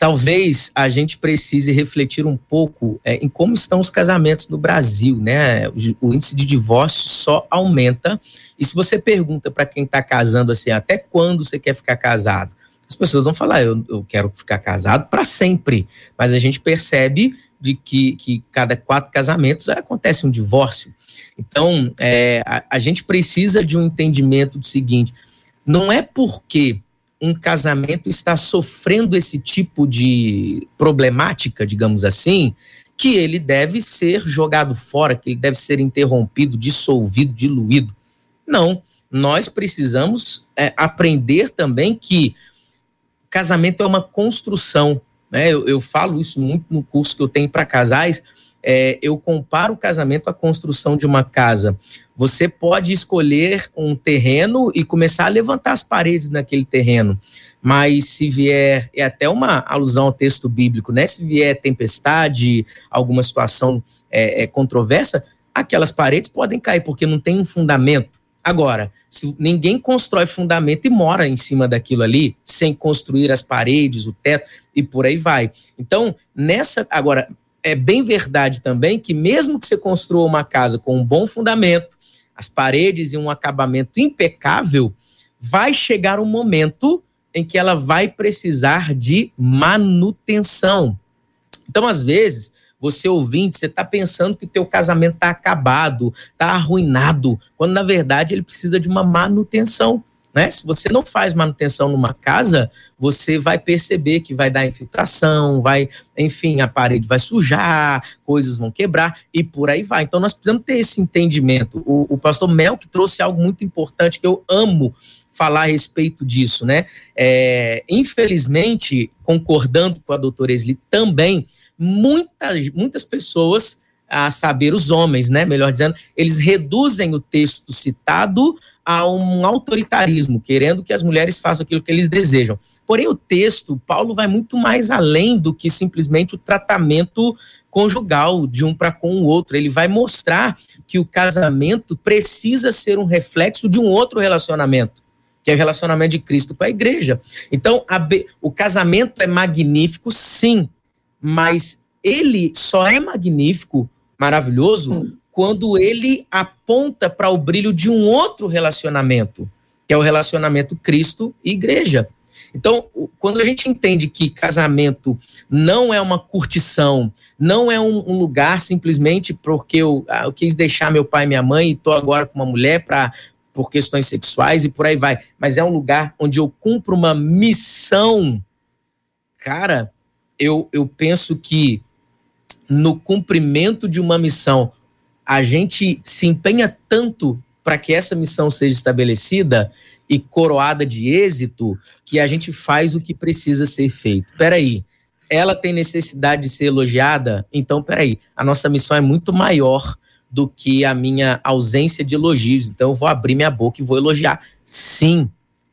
talvez a gente precise refletir um pouco é, em como estão os casamentos no Brasil, né? O, o índice de divórcio só aumenta. E se você pergunta para quem está casando assim, até quando você quer ficar casado? As pessoas vão falar, eu, eu quero ficar casado para sempre. Mas a gente percebe de que, que cada quatro casamentos acontece um divórcio. Então, é, a, a gente precisa de um entendimento do seguinte: não é porque um casamento está sofrendo esse tipo de problemática, digamos assim, que ele deve ser jogado fora, que ele deve ser interrompido, dissolvido, diluído. Não. Nós precisamos é, aprender também que casamento é uma construção. Né? Eu, eu falo isso muito no curso que eu tenho para casais é, eu comparo o casamento à construção de uma casa. Você pode escolher um terreno e começar a levantar as paredes naquele terreno, mas se vier, é até uma alusão ao texto bíblico, né? Se vier tempestade, alguma situação é, é, controversa, aquelas paredes podem cair, porque não tem um fundamento. Agora, se ninguém constrói fundamento e mora em cima daquilo ali, sem construir as paredes, o teto e por aí vai. Então, nessa. Agora, é bem verdade também que, mesmo que você construa uma casa com um bom fundamento, as paredes e um acabamento impecável, vai chegar um momento em que ela vai precisar de manutenção. Então, às vezes, você ouvinte, você está pensando que o teu casamento está acabado, está arruinado, quando na verdade ele precisa de uma manutenção. Né? Se você não faz manutenção numa casa, você vai perceber que vai dar infiltração, vai, enfim, a parede vai sujar, coisas vão quebrar e por aí vai. Então nós precisamos ter esse entendimento. O, o pastor Mel que trouxe algo muito importante que eu amo falar a respeito disso, né? É, infelizmente, concordando com a doutora Esli também, muitas, muitas pessoas a saber os homens, né? Melhor dizendo, eles reduzem o texto citado a um autoritarismo, querendo que as mulheres façam aquilo que eles desejam. Porém, o texto, Paulo vai muito mais além do que simplesmente o tratamento conjugal de um para com o outro. Ele vai mostrar que o casamento precisa ser um reflexo de um outro relacionamento, que é o relacionamento de Cristo com a igreja. Então, a, o casamento é magnífico, sim, mas ele só é magnífico, maravilhoso, quando ele aponta para o brilho de um outro relacionamento, que é o relacionamento Cristo e igreja. Então, quando a gente entende que casamento não é uma curtição, não é um, um lugar simplesmente porque eu, ah, eu, quis deixar meu pai e minha mãe e estou agora com uma mulher para por questões sexuais e por aí vai, mas é um lugar onde eu cumpro uma missão. Cara, eu, eu penso que no cumprimento de uma missão, a gente se empenha tanto para que essa missão seja estabelecida e coroada de êxito que a gente faz o que precisa ser feito. Peraí, ela tem necessidade de ser elogiada? Então, peraí, a nossa missão é muito maior do que a minha ausência de elogios. Então, eu vou abrir minha boca e vou elogiar. Sim,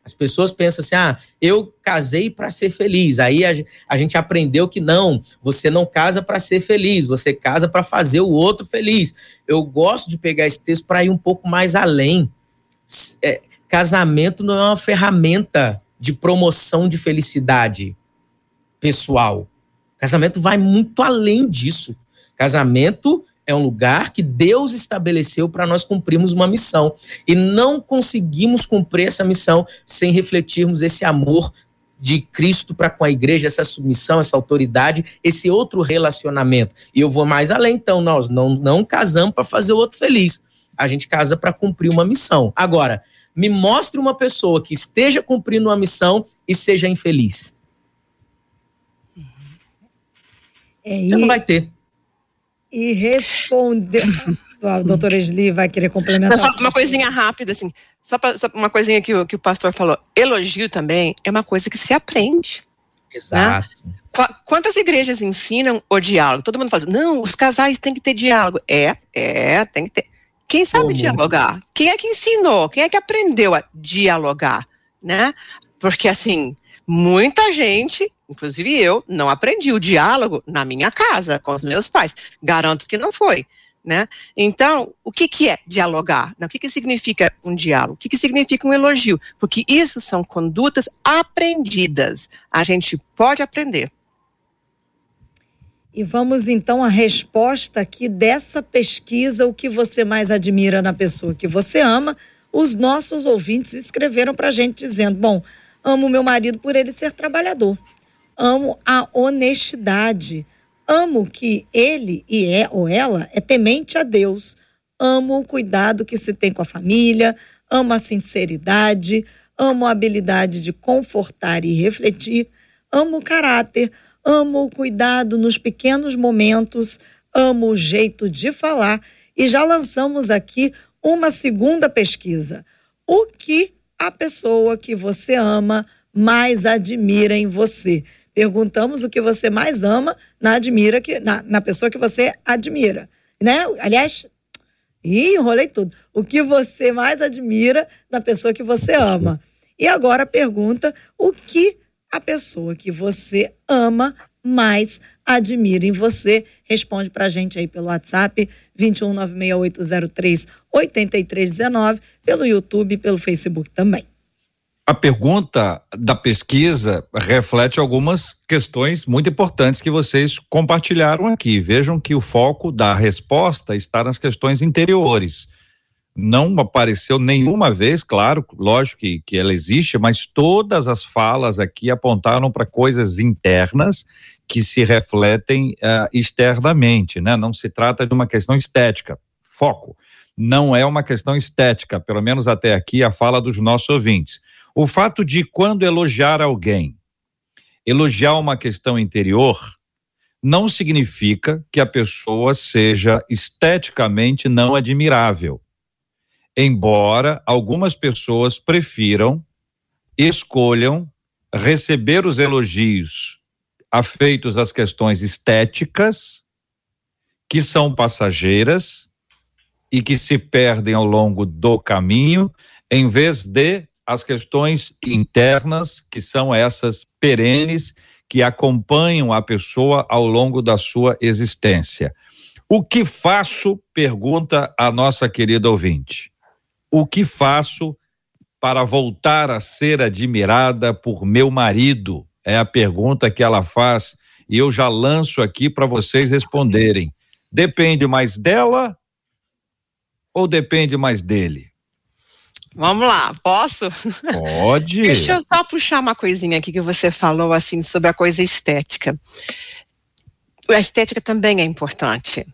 as pessoas pensam assim: ah, eu casei para ser feliz. Aí a, a, gente aprendeu que não, você não casa para ser feliz, você casa para fazer o outro feliz. Eu gosto de pegar esse texto para ir um pouco mais além. É, casamento não é uma ferramenta de promoção de felicidade pessoal. Casamento vai muito além disso. Casamento é um lugar que Deus estabeleceu para nós cumprirmos uma missão. E não conseguimos cumprir essa missão sem refletirmos esse amor de Cristo para com a igreja, essa submissão, essa autoridade, esse outro relacionamento. E eu vou mais além, então, nós não, não casamos para fazer o outro feliz. A gente casa para cumprir uma missão. Agora, me mostre uma pessoa que esteja cumprindo uma missão e seja infeliz. É, Você não vai ter e respondeu. a doutora Esli vai querer complementar. Só uma coisinha rápida, assim. Só, pra, só uma coisinha que o, que o pastor falou. Elogio também é uma coisa que se aprende. Né? Exato. Né? Quantas igrejas ensinam o diálogo? Todo mundo fala, não, os casais têm que ter diálogo. É, é, tem que ter. Quem sabe Como? dialogar? Quem é que ensinou? Quem é que aprendeu a dialogar? Né? Porque, assim, muita gente Inclusive eu não aprendi o diálogo na minha casa com os meus pais. Garanto que não foi. Né? Então, o que, que é dialogar? O que, que significa um diálogo? O que, que significa um elogio? Porque isso são condutas aprendidas. A gente pode aprender. E vamos então à resposta aqui dessa pesquisa, o que você mais admira na pessoa que você ama. Os nossos ouvintes escreveram para a gente dizendo: bom, amo meu marido por ele ser trabalhador, amo a honestidade, amo que ele e é ou ela é temente a Deus, amo o cuidado que se tem com a família, amo a sinceridade, amo a habilidade de confortar e refletir, amo o caráter. Amo o cuidado nos pequenos momentos, amo o jeito de falar. E já lançamos aqui uma segunda pesquisa. O que a pessoa que você ama mais admira em você? Perguntamos o que você mais ama na admira que na, na pessoa que você admira, né? Aliás, Ih, enrolei tudo. O que você mais admira na pessoa que você ama? E agora pergunta o que a pessoa que você ama mais admira em você. Responde pra gente aí pelo WhatsApp 21968038319, pelo YouTube e pelo Facebook também. A pergunta da pesquisa reflete algumas questões muito importantes que vocês compartilharam aqui. Vejam que o foco da resposta está nas questões interiores não apareceu nenhuma vez, claro, lógico que, que ela existe, mas todas as falas aqui apontaram para coisas internas que se refletem uh, externamente, né? Não se trata de uma questão estética. Foco. Não é uma questão estética, pelo menos até aqui a fala dos nossos ouvintes. O fato de quando elogiar alguém, elogiar uma questão interior, não significa que a pessoa seja esteticamente não admirável. Embora algumas pessoas prefiram, escolham receber os elogios afeitos às questões estéticas, que são passageiras e que se perdem ao longo do caminho, em vez de as questões internas, que são essas perenes que acompanham a pessoa ao longo da sua existência. O que faço? Pergunta a nossa querida ouvinte. O que faço para voltar a ser admirada por meu marido? É a pergunta que ela faz e eu já lanço aqui para vocês responderem. Depende mais dela ou depende mais dele? Vamos lá, posso? Pode. Deixa eu só puxar uma coisinha aqui que você falou assim sobre a coisa estética. A estética também é importante.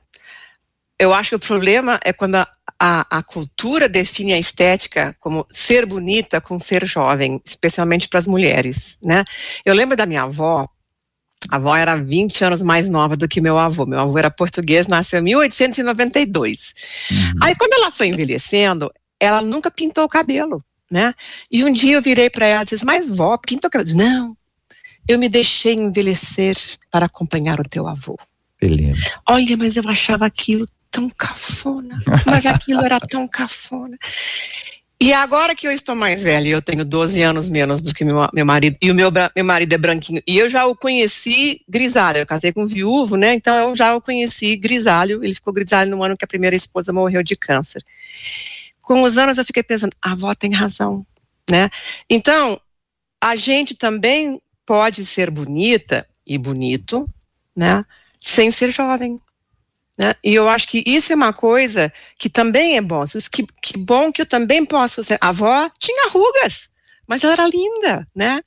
Eu acho que o problema é quando a, a, a cultura define a estética como ser bonita com ser jovem, especialmente para as mulheres, né? Eu lembro da minha avó, a avó era 20 anos mais nova do que meu avô. Meu avô era português, nasceu em 1892. Uhum. Aí, quando ela foi envelhecendo, ela nunca pintou o cabelo, né? E um dia eu virei para ela e disse: Mas vó, pinta o cabelo. Não, eu me deixei envelhecer para acompanhar o teu avô. Beleza. Olha, mas eu achava aquilo tão cafona, mas aquilo era tão cafona. E agora que eu estou mais velha, eu tenho 12 anos menos do que meu, meu marido, e o meu, meu marido é branquinho, e eu já o conheci grisalho, eu casei com um viúvo, né, então eu já o conheci grisalho, ele ficou grisalho no ano que a primeira esposa morreu de câncer. Com os anos eu fiquei pensando, a avó tem razão, né, então a gente também pode ser bonita e bonito, né, sem ser jovem, né? E eu acho que isso é uma coisa que também é bom. Que, que bom que eu também posso ser. A avó tinha rugas, mas ela era linda, né?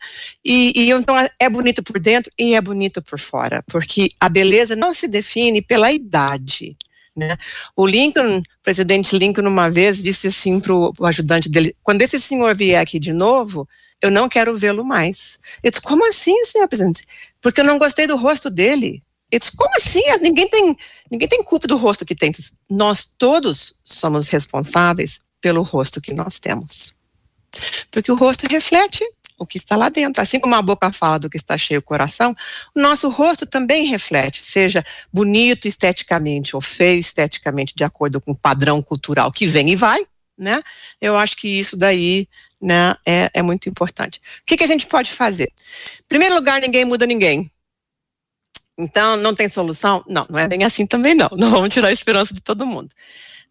E, e então é, bonito por dentro e é bonito por fora, porque a beleza não se define pela idade. Né? O Lincoln, o presidente Lincoln, uma vez disse assim para o ajudante dele: quando esse senhor vier aqui de novo, eu não quero vê-lo mais. Eu disse: como assim, senhor presidente? Porque eu não gostei do rosto dele. Eu disse, como assim? Ninguém tem, ninguém tem culpa do rosto que tem. Nós todos somos responsáveis pelo rosto que nós temos. Porque o rosto reflete o que está lá dentro. Assim como a boca fala do que está cheio o coração, o nosso rosto também reflete, seja bonito esteticamente ou feio esteticamente, de acordo com o padrão cultural que vem e vai, né? Eu acho que isso daí né, é, é muito importante. O que, que a gente pode fazer? Em primeiro lugar, ninguém muda ninguém. Então, não tem solução? Não, não é bem assim também não. Não vamos tirar a esperança de todo mundo.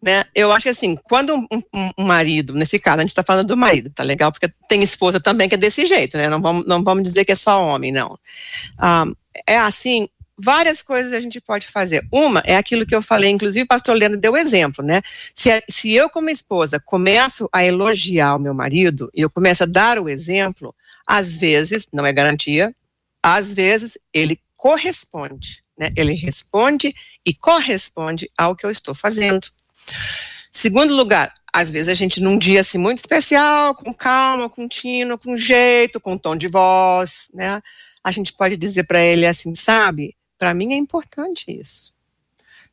Né? Eu acho que assim, quando um, um, um marido, nesse caso, a gente está falando do marido, tá legal? Porque tem esposa também que é desse jeito, né? Não vamos, não vamos dizer que é só homem, não. É assim, várias coisas a gente pode fazer. Uma é aquilo que eu falei, inclusive o pastor Leandro deu exemplo, né? Se, se eu, como esposa, começo a elogiar o meu marido e eu começo a dar o exemplo, às vezes, não é garantia, às vezes ele corresponde, né? Ele responde e corresponde ao que eu estou fazendo. Segundo lugar, às vezes a gente num dia assim muito especial, com calma, com tino, com jeito, com tom de voz, né? A gente pode dizer para ele assim, sabe? Para mim é importante isso.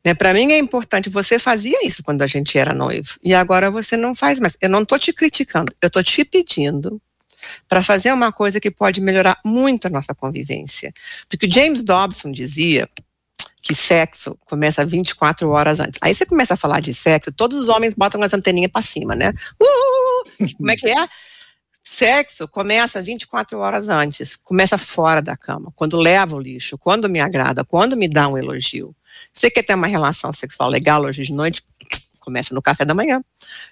Né, para mim é importante, você fazia isso quando a gente era noivo, e agora você não faz mais. Eu não estou te criticando, eu estou te pedindo para fazer uma coisa que pode melhorar muito a nossa convivência. Porque James Dobson dizia que sexo começa 24 horas antes. Aí você começa a falar de sexo, todos os homens botam as anteninhas para cima, né? Uh, como é que é? Sexo começa 24 horas antes, começa fora da cama, quando leva o lixo, quando me agrada, quando me dá um elogio. Você quer ter uma relação sexual legal hoje de noite? Começa no café da manhã,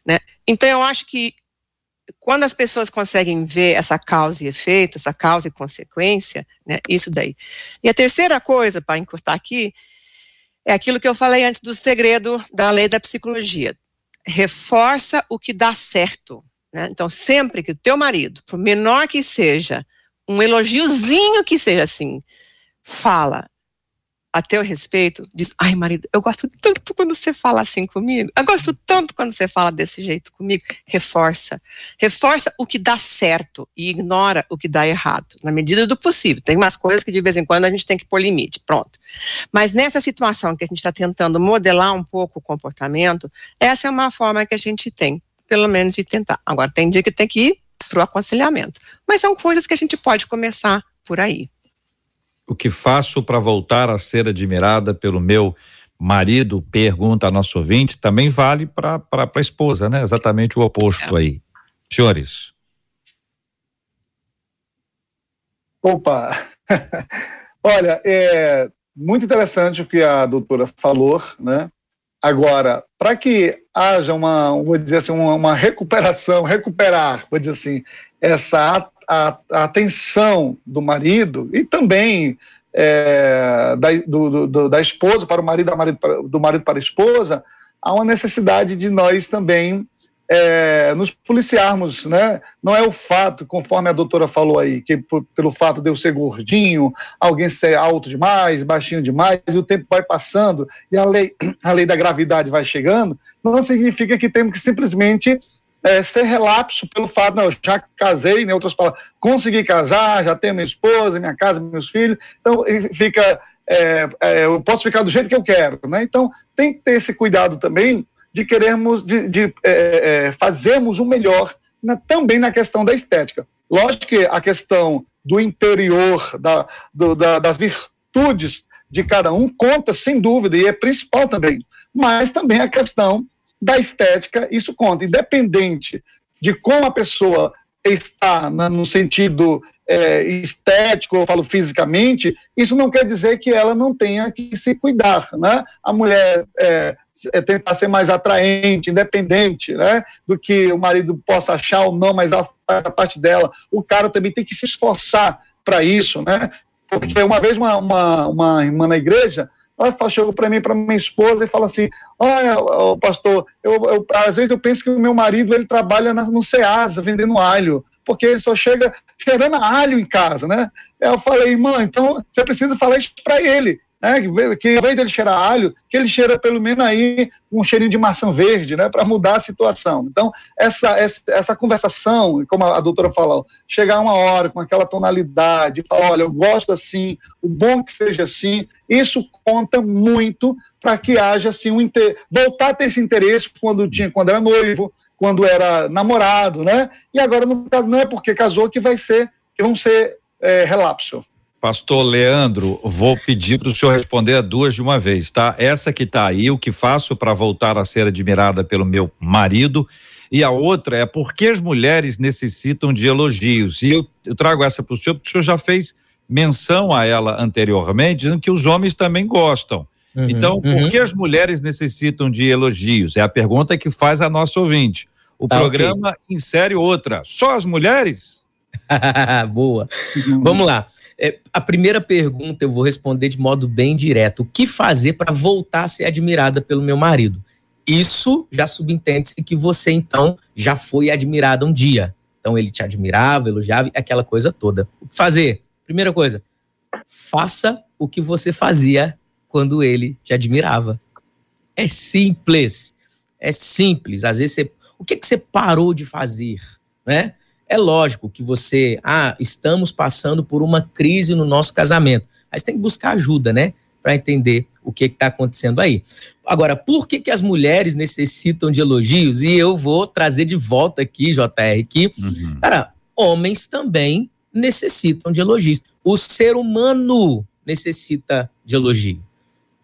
né? Então eu acho que quando as pessoas conseguem ver essa causa e efeito, essa causa e consequência, né, isso daí. E a terceira coisa, para encurtar aqui, é aquilo que eu falei antes do segredo da lei da psicologia. Reforça o que dá certo. Né? Então, sempre que o teu marido, por menor que seja, um elogiozinho que seja assim, fala a teu respeito, diz: Ai, marido, eu gosto tanto quando você fala assim comigo, eu gosto tanto quando você fala desse jeito comigo. Reforça. Reforça o que dá certo e ignora o que dá errado, na medida do possível. Tem umas coisas que de vez em quando a gente tem que pôr limite, pronto. Mas nessa situação que a gente está tentando modelar um pouco o comportamento, essa é uma forma que a gente tem pelo menos de tentar. Agora, tem dia que tem que ir para o aconselhamento. Mas são coisas que a gente pode começar por aí. O que faço para voltar a ser admirada pelo meu marido? Pergunta a nosso ouvinte. Também vale para a esposa, né? Exatamente o oposto é. aí. Senhores. Opa! Olha, é muito interessante o que a doutora falou, né? Agora, para que haja uma, vou dizer assim, uma, uma, recuperação, recuperar, vou dizer assim, essa a, a atenção do marido e também é, da, do, do, da esposa para o marido, marido para, do marido para a esposa, há uma necessidade de nós também é, nos policiarmos, né? Não é o fato, conforme a doutora falou aí, que por, pelo fato de eu ser gordinho, alguém ser alto demais, baixinho demais, e o tempo vai passando e a lei, a lei da gravidade vai chegando, não significa que temos que simplesmente é, ser relapso pelo fato, não, já casei, né, outras palavras, consegui casar, já tenho minha esposa, minha casa, meus filhos, então fica, é, é, eu posso ficar do jeito que eu quero, né? Então tem que ter esse cuidado também de querermos, de, de é, é, fazermos o melhor na, também na questão da estética. Lógico que a questão do interior, da, do, da, das virtudes de cada um conta, sem dúvida, e é principal também. Mas também a questão da estética, isso conta, independente de como a pessoa está no sentido é, estético, eu falo fisicamente, isso não quer dizer que ela não tenha que se cuidar, né? A mulher é, é, tentar ser mais atraente, independente, né? Do que o marido possa achar ou não, mas ela faz a parte dela. O cara também tem que se esforçar para isso, né? Porque uma vez uma, uma, uma irmã na igreja, ela chegou para mim, para minha esposa, e fala assim: Olha, pastor, eu, eu, às vezes eu penso que o meu marido ele trabalha no Ceasa vendendo alho porque ele só chega cheirando alho em casa, né? Eu falei, mãe, então você precisa falar isso para ele, né? Que ao invés dele cheirar alho, que ele cheira pelo menos aí um cheirinho de maçã verde, né? Para mudar a situação. Então, essa, essa, essa, conversação, como a, a doutora falou, chegar uma hora com aquela tonalidade, falar, olha, eu gosto assim, o bom que seja assim, isso conta muito para que haja assim um inter... voltar a ter esse interesse quando tinha quando era noivo, quando era namorado, né? E agora, no caso, não é porque casou que vai ser, que vão ser é, relapso. Pastor Leandro, vou pedir para o senhor responder a duas de uma vez, tá? Essa que está aí, o que faço para voltar a ser admirada pelo meu marido E a outra é por que as mulheres necessitam de elogios. E eu, eu trago essa para o senhor, porque o senhor já fez menção a ela anteriormente, dizendo que os homens também gostam. Uhum, então, por uhum. que as mulheres necessitam de elogios? É a pergunta que faz a nossa ouvinte. O tá programa okay. insere outra. Só as mulheres? Boa. Uhum. Vamos lá. É, a primeira pergunta eu vou responder de modo bem direto. O que fazer para voltar a ser admirada pelo meu marido? Isso já subentende-se que você, então, já foi admirada um dia. Então, ele te admirava, elogiava, aquela coisa toda. O que fazer? Primeira coisa, faça o que você fazia quando ele te admirava. É simples. É simples. Às vezes você. O que, que você parou de fazer? Né? É lógico que você. Ah, estamos passando por uma crise no nosso casamento. Mas tem que buscar ajuda, né? Para entender o que está acontecendo aí. Agora, por que, que as mulheres necessitam de elogios? E eu vou trazer de volta aqui, JR, que, uhum. cara, homens também necessitam de elogios. O ser humano necessita de elogio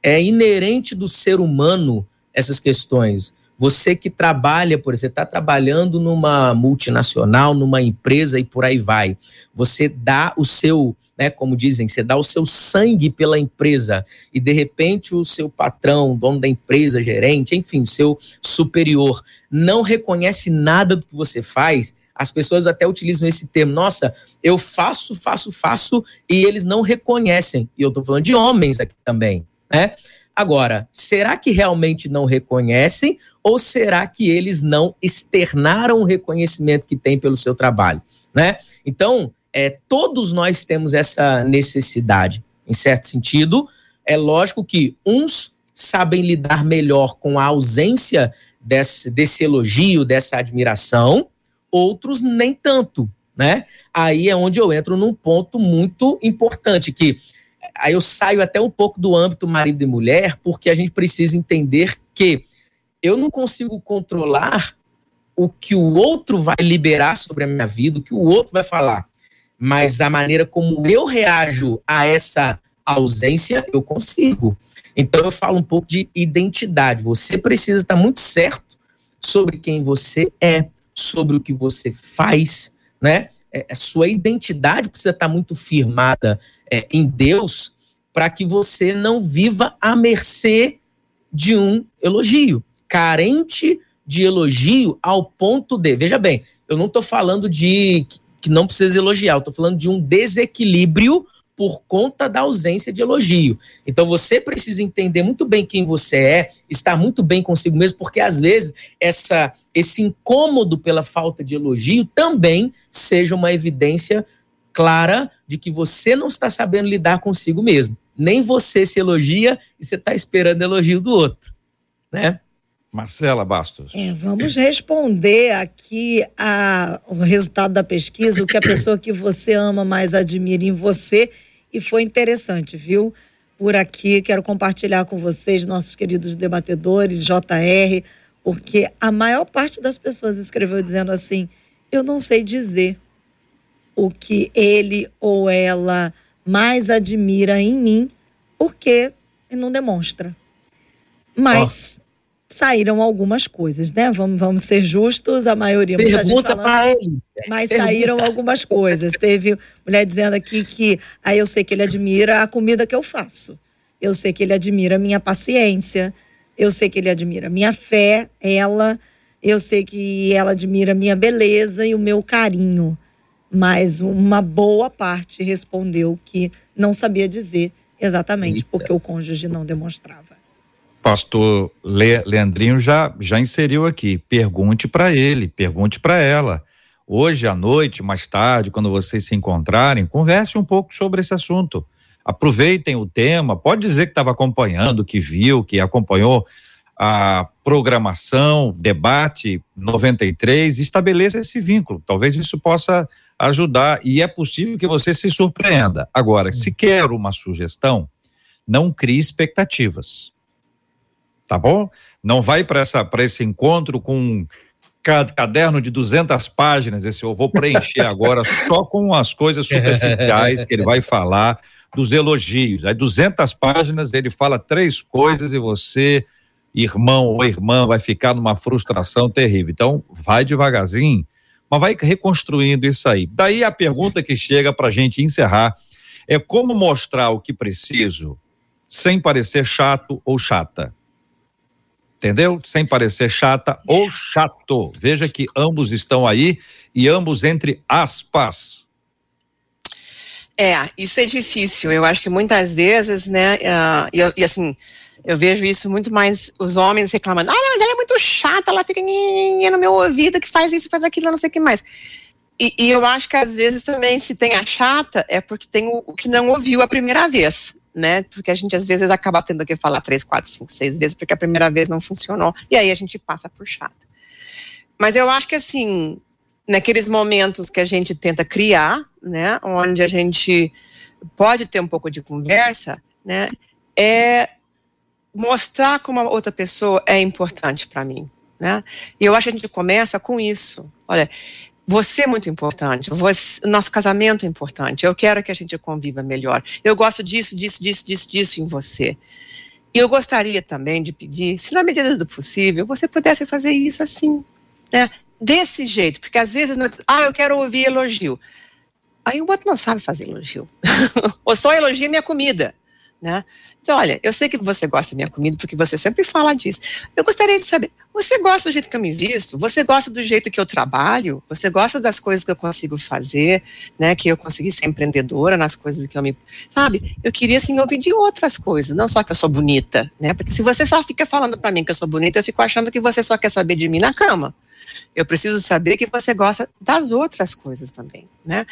é inerente do ser humano essas questões. Você que trabalha, por você está trabalhando numa multinacional, numa empresa e por aí vai. Você dá o seu, né, como dizem, você dá o seu sangue pela empresa e de repente o seu patrão, dono da empresa, gerente, enfim, seu superior não reconhece nada do que você faz. As pessoas até utilizam esse termo, nossa, eu faço, faço, faço, e eles não reconhecem. E eu estou falando de homens aqui também né? Agora, será que realmente não reconhecem ou será que eles não externaram o reconhecimento que têm pelo seu trabalho, né? Então, é, todos nós temos essa necessidade, em certo sentido. É lógico que uns sabem lidar melhor com a ausência desse, desse elogio, dessa admiração, outros nem tanto, né? Aí é onde eu entro num ponto muito importante que aí eu saio até um pouco do âmbito marido e mulher, porque a gente precisa entender que eu não consigo controlar o que o outro vai liberar sobre a minha vida, o que o outro vai falar. Mas a maneira como eu reajo a essa ausência, eu consigo. Então eu falo um pouco de identidade. Você precisa estar muito certo sobre quem você é, sobre o que você faz, né? É, a sua identidade precisa estar muito firmada é, em Deus para que você não viva à mercê de um elogio, carente de elogio ao ponto de. Veja bem, eu não estou falando de que não precisa elogiar, eu estou falando de um desequilíbrio por conta da ausência de elogio. Então você precisa entender muito bem quem você é, estar muito bem consigo mesmo, porque às vezes essa esse incômodo pela falta de elogio também seja uma evidência clara de que você não está sabendo lidar consigo mesmo. Nem você se elogia e você está esperando elogio do outro, né? Marcela Bastos. É, vamos responder aqui a, o resultado da pesquisa, o que a pessoa que você ama mais admira em você. E foi interessante, viu? Por aqui, quero compartilhar com vocês, nossos queridos debatedores, JR, porque a maior parte das pessoas escreveu dizendo assim: eu não sei dizer o que ele ou ela mais admira em mim, porque não demonstra. Mas. Saíram algumas coisas, né? Vamos, vamos ser justos, a maioria. Pergunta para ele. Mas Pergunta. saíram algumas coisas. Teve mulher dizendo aqui que aí eu sei que ele admira a comida que eu faço. Eu sei que ele admira a minha paciência. Eu sei que ele admira a minha fé, ela. Eu sei que ela admira a minha beleza e o meu carinho mas uma boa parte respondeu que não sabia dizer exatamente Eita. porque o cônjuge não demonstrava. Pastor Le Leandrinho já, já inseriu aqui. Pergunte para ele, pergunte para ela. Hoje à noite, mais tarde, quando vocês se encontrarem, converse um pouco sobre esse assunto. Aproveitem o tema. Pode dizer que estava acompanhando, que viu, que acompanhou a programação, debate 93, estabeleça esse vínculo. Talvez isso possa ajudar e é possível que você se surpreenda. Agora, se quer uma sugestão, não crie expectativas. Tá bom? Não vai para essa para esse encontro com um caderno de 200 páginas, esse eu vou preencher agora só com as coisas superficiais que ele vai falar dos elogios. Aí 200 páginas ele fala três coisas e você irmão ou irmã vai ficar numa frustração terrível. Então, vai devagarzinho, mas vai reconstruindo isso aí. Daí a pergunta que chega para a gente encerrar é como mostrar o que preciso sem parecer chato ou chata. Entendeu? Sem parecer chata ou chato. Veja que ambos estão aí e ambos entre aspas. É, isso é difícil. Eu acho que muitas vezes, né, uh, e, e, assim, eu vejo isso muito mais os homens reclamando, ah, mas ela é muito chata, ela fica no meu ouvido que faz isso, faz aquilo, não sei o que mais. E, e, eu acho que às vezes também, se tem a chata, é porque tem o, o, que não ouviu a primeira vez, né? Porque a gente às vezes acaba tendo que falar três, quatro, cinco, seis vezes, porque a primeira vez não funcionou, e aí a gente passa por chata. Mas eu acho que assim, naqueles momentos que a gente tenta criar, né, onde a gente pode ter um pouco de conversa, né, é mostrar como a outra pessoa é importante para mim, né? E eu acho que a gente começa com isso. Olha, você é muito importante, você, nosso casamento é importante, eu quero que a gente conviva melhor. Eu gosto disso, disso, disso, disso, disso em você. E eu gostaria também de pedir, se na medida do possível, você pudesse fazer isso assim, né? desse jeito, porque às vezes, não, ah, eu quero ouvir elogio. Aí o outro não sabe fazer elogio. Ou só elogia minha comida, né? Então, olha, eu sei que você gosta da minha comida porque você sempre fala disso. Eu gostaria de saber, você gosta do jeito que eu me visto? Você gosta do jeito que eu trabalho? Você gosta das coisas que eu consigo fazer, né? Que eu consegui ser empreendedora nas coisas que eu me, sabe? Eu queria assim ouvir de outras coisas, não só que eu sou bonita, né? Porque se você só fica falando para mim que eu sou bonita, eu fico achando que você só quer saber de mim na cama. Eu preciso saber que você gosta das outras coisas também, né?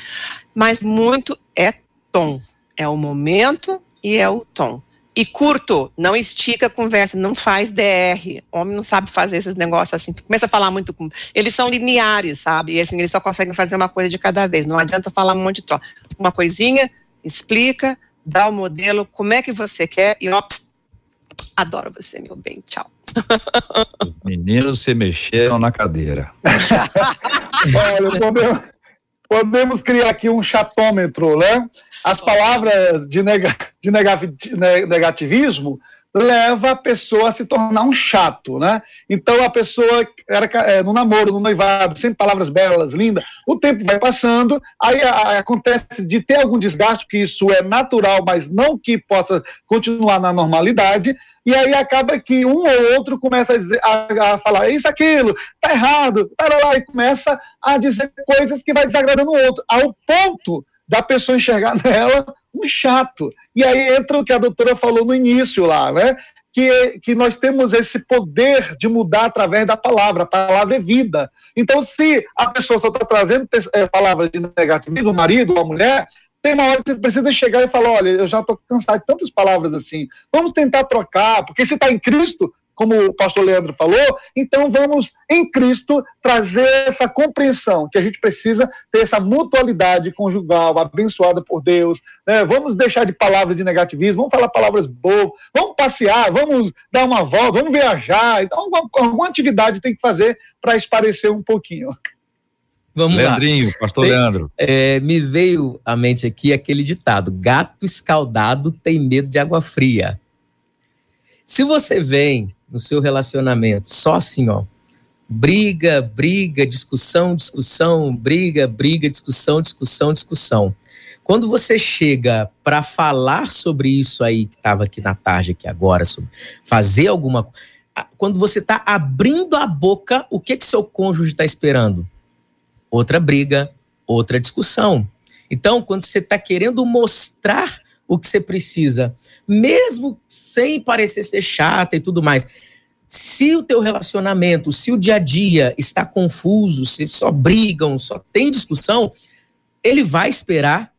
Mas muito é tom, é o momento e é o tom. E curto, não estica a conversa, não faz DR. Homem não sabe fazer esses negócios assim. Começa a falar muito com. Eles são lineares, sabe? E assim, eles só conseguem fazer uma coisa de cada vez. Não adianta falar um monte de troca. Uma coisinha, explica, dá o modelo, como é que você quer e ops, adoro você, meu bem. Tchau. Os meninos se mexeram na cadeira. Olha, podemos, podemos, criar aqui um chatômetro, né? As palavras de, nega, de negativismo leva a pessoa a se tornar um chato, né? Então a pessoa era é, no namoro, no noivado, sempre palavras belas, lindas. O tempo vai passando, aí a, a, acontece de ter algum desgaste, que isso é natural, mas não que possa continuar na normalidade. E aí acaba que um ou outro começa a, dizer, a, a falar isso, aquilo, tá errado, lá, e começa a dizer coisas que vai desagradando o outro, ao ponto da pessoa enxergar nela um chato. E aí entra o que a doutora falou no início lá, né? Que, que nós temos esse poder de mudar através da palavra. A palavra é vida. Então, se a pessoa só está trazendo é, palavras de negativismo, o marido ou a mulher, tem uma hora que você precisa chegar e falar: olha, eu já estou cansado de tantas palavras assim. Vamos tentar trocar, porque se está em Cristo, como o pastor Leandro falou, então vamos, em Cristo, trazer essa compreensão que a gente precisa ter essa mutualidade conjugal abençoada por Deus. Né? Vamos deixar de palavras de negativismo, vamos falar palavras boas, vamos passear, vamos dar uma volta, vamos viajar. Então, alguma, atividade tem que fazer para esparecer um pouquinho. Vamos Leandrinho, lá. pastor Leandro. É, me veio à mente aqui aquele ditado: gato escaldado tem medo de água fria. Se você vem no seu relacionamento, só assim, ó. Briga, briga, discussão, discussão, briga, briga, discussão, discussão, discussão. Quando você chega para falar sobre isso aí que estava aqui na tarde aqui agora, sobre fazer alguma quando você está abrindo a boca, o que que seu cônjuge está esperando? Outra briga, outra discussão. Então, quando você está querendo mostrar o que você precisa, mesmo sem parecer ser chata e tudo mais. Se o teu relacionamento, se o dia a dia está confuso, se só brigam, só tem discussão, ele vai esperar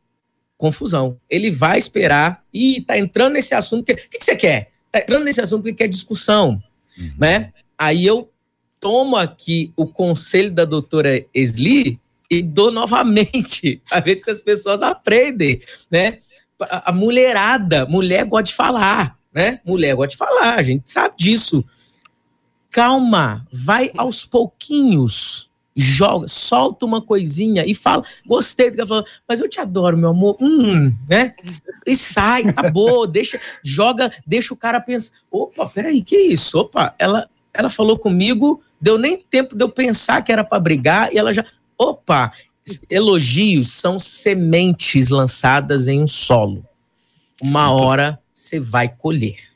confusão. Ele vai esperar e tá entrando nesse assunto. O que, que, você quer? Tá entrando nesse assunto que quer discussão, uhum. né? Aí eu tomo aqui o conselho da doutora Esli e dou novamente, a ver se as pessoas aprendem, né? a mulherada, mulher gosta de falar, né? Mulher gosta de falar, a gente sabe disso. Calma, vai aos pouquinhos, joga, solta uma coisinha e fala, gostei do que ela falou, mas eu te adoro, meu amor, hum, né? E sai, acabou, deixa, joga, deixa o cara pensar, opa, peraí, que isso? Opa, ela, ela falou comigo, deu nem tempo de eu pensar que era para brigar e ela já, opa, elogios são sementes lançadas em um solo. Uma hora você vai colher.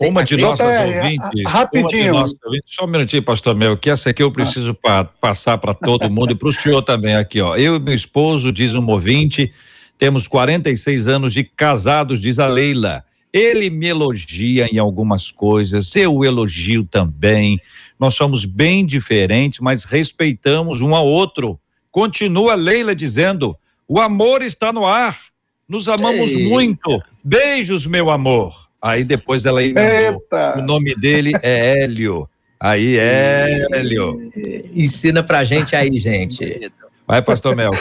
Uma de nossas é, ouvintes. Rapidinho. Nossas ouvintes, só um minutinho, pastor Mel, que essa aqui eu preciso pa, passar para todo mundo e para o senhor também aqui, ó. Eu e meu esposo, diz um ouvinte, temos 46 anos de casados, diz a Leila. Ele me elogia em algumas coisas, eu o elogio também. Nós somos bem diferentes, mas respeitamos um ao outro. Continua Leila dizendo: o amor está no ar. Nos amamos Eita. muito. Beijos, meu amor. Aí depois ela emendou. O nome dele é Hélio. Aí, Hélio. Ensina pra gente aí, gente. Vai, pastor Melk.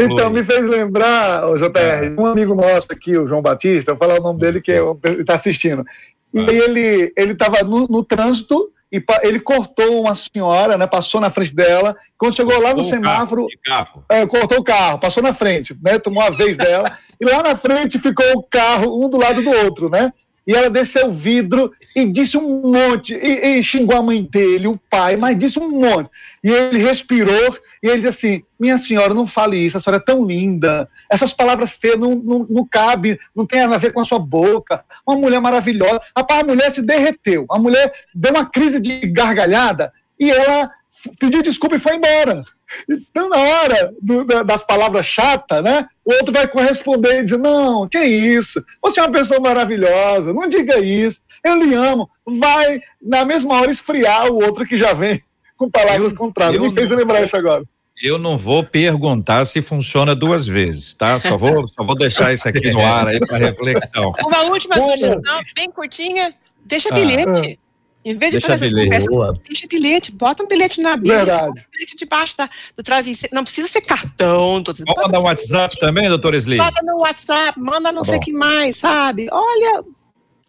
Então, me fez lembrar, o JR, é. um amigo nosso aqui, o João Batista, vou falar o nome dele que está assistindo. E ele ele estava no, no trânsito e ele cortou uma senhora, né? Passou na frente dela. Quando chegou cortou lá no semáforo, carro, é, cortou o carro, passou na frente, né? Tomou a vez dela. e lá na frente ficou o carro um do lado do outro, né? E ela desceu o vidro e disse um monte, e, e, xingou a mãe dele, o pai, mas disse um monte. E ele respirou e ele disse assim: Minha senhora, não fale isso, a senhora é tão linda. Essas palavras feias não, não, não cabem, não tem nada a ver com a sua boca. Uma mulher maravilhosa. Rapaz, a mulher se derreteu, a mulher deu uma crise de gargalhada e ela pediu desculpa e foi embora. Então, na hora do, das palavras chatas, né? O outro vai corresponder e dizer: Não, que isso? Você é uma pessoa maravilhosa, não diga isso, eu lhe amo. Vai, na mesma hora, esfriar o outro que já vem com palavras eu, contrárias. Eu Me fez não, lembrar isso agora. Eu não vou perguntar se funciona duas vezes, tá? Só vou, só vou deixar isso aqui no ar aí para reflexão. Uma última Como? sugestão, bem curtinha: deixa ah, bilhete. Ah. Em vez de deixa fazer essas conversas, deixa bilhete, bota um bilhete na Bíblia, Verdade. um bilhete debaixo da, do travesseiro. Não precisa ser cartão. Tô Vamos mandar um WhatsApp também, doutor Sli? Manda no WhatsApp, manda não tá sei o que mais, sabe? Olha,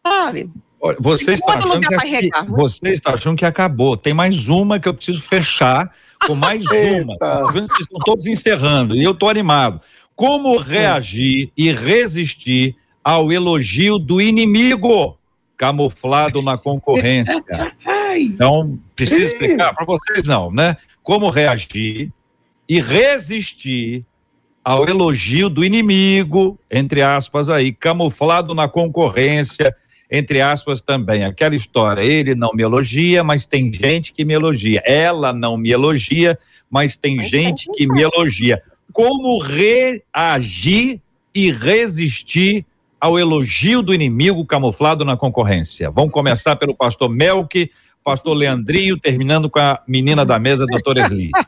sabe? Você está, achando que, você está achando que acabou. Tem mais uma que eu preciso fechar com mais uma. Estou vendo que vocês estão todos encerrando e eu estou animado. Como reagir e resistir ao elogio do inimigo? Camuflado na concorrência. Então, precisa explicar para vocês não, né? Como reagir e resistir ao elogio do inimigo, entre aspas aí, camuflado na concorrência, entre aspas também. Aquela história, ele não me elogia, mas tem gente que me elogia. Ela não me elogia, mas tem gente que me elogia. Como reagir e resistir ao elogio do inimigo camuflado na concorrência. Vamos começar pelo pastor Melk, pastor Leandrinho, terminando com a menina da mesa, doutora Esli.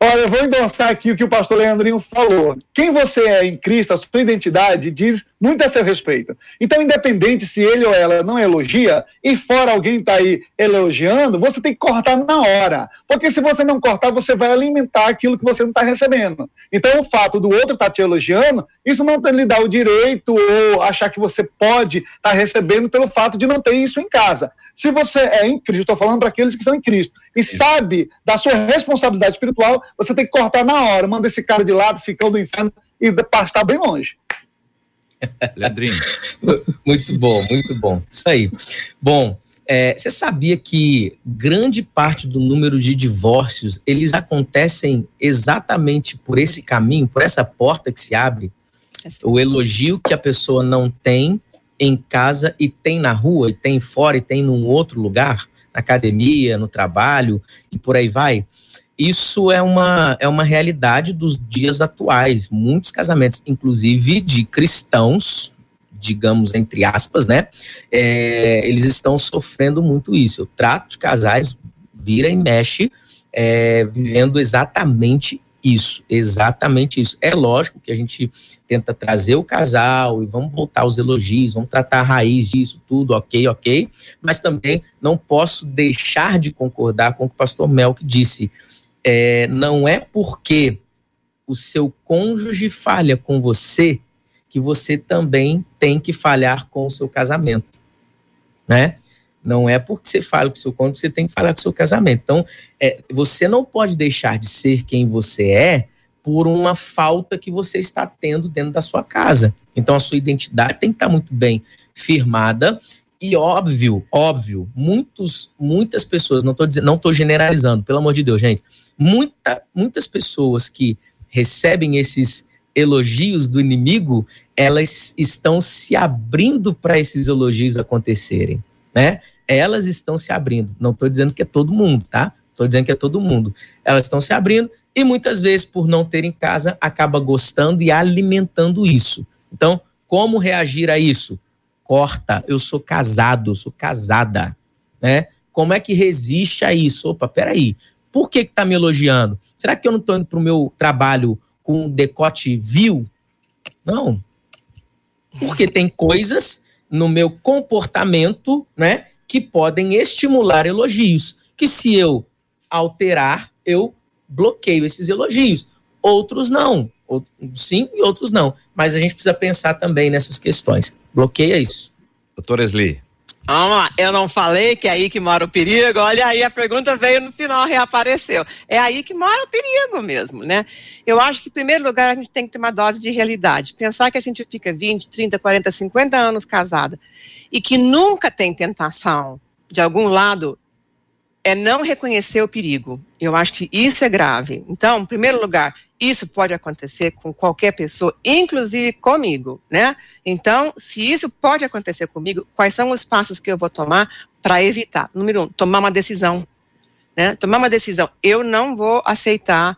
Olha, eu vou endossar aqui o que o pastor Leandrinho falou. Quem você é em Cristo, a sua identidade diz muito a seu respeito. Então, independente se ele ou ela não elogia, e fora alguém está aí elogiando, você tem que cortar na hora. Porque se você não cortar, você vai alimentar aquilo que você não está recebendo. Então, o fato do outro estar tá te elogiando, isso não lhe dá o direito ou achar que você pode estar tá recebendo pelo fato de não ter isso em casa. Se você é em Cristo, estou falando para aqueles que estão em Cristo, e sabe da sua responsabilidade espiritual, você tem que cortar na hora. Manda esse cara de lado, esse cão do inferno, e pastar bem longe. Leandrinho. muito bom, muito bom. Isso aí. Bom, é, você sabia que grande parte do número de divórcios eles acontecem exatamente por esse caminho, por essa porta que se abre? O elogio que a pessoa não tem em casa e tem na rua, e tem fora, e tem num outro lugar, na academia, no trabalho e por aí vai isso é uma, é uma realidade dos dias atuais. Muitos casamentos, inclusive de cristãos, digamos, entre aspas, né? É, eles estão sofrendo muito isso. O trato de casais vira e mexe, é, vivendo exatamente isso, exatamente isso. É lógico que a gente tenta trazer o casal e vamos voltar aos elogios, vamos tratar a raiz disso tudo, ok, ok, mas também não posso deixar de concordar com o que o pastor Melk disse é, não é porque o seu cônjuge falha com você que você também tem que falhar com o seu casamento, né? Não é porque você fala com o seu cônjuge que você tem que falar com o seu casamento. Então, é, você não pode deixar de ser quem você é por uma falta que você está tendo dentro da sua casa. Então, a sua identidade tem que estar muito bem firmada e óbvio, óbvio, muitos, muitas pessoas, não estou dizendo, não estou generalizando, pelo amor de Deus, gente, muita, muitas pessoas que recebem esses elogios do inimigo, elas estão se abrindo para esses elogios acontecerem, né? Elas estão se abrindo. Não estou dizendo que é todo mundo, tá? Estou dizendo que é todo mundo. Elas estão se abrindo e muitas vezes, por não ter em casa, acaba gostando e alimentando isso. Então, como reagir a isso? Corta. Eu sou casado, eu sou casada, né? Como é que resiste a isso? Opa, peraí. Por que está me elogiando? Será que eu não estou indo para o meu trabalho com um decote vil? Não. Porque tem coisas no meu comportamento, né, que podem estimular elogios, que se eu alterar, eu bloqueio esses elogios. Outros não. Outros, sim e outros não. Mas a gente precisa pensar também nessas questões. Bloqueia isso. Doutor Esli. Vamos lá, eu não falei que é aí que mora o perigo, olha aí, a pergunta veio no final, reapareceu. É aí que mora o perigo mesmo, né? Eu acho que, em primeiro lugar, a gente tem que ter uma dose de realidade. Pensar que a gente fica 20, 30, 40, 50 anos casada e que nunca tem tentação de algum lado é não reconhecer o perigo. Eu acho que isso é grave. Então, em primeiro lugar, isso pode acontecer com qualquer pessoa, inclusive comigo, né? Então, se isso pode acontecer comigo, quais são os passos que eu vou tomar para evitar? Número um, tomar uma decisão. Né? Tomar uma decisão. Eu não vou aceitar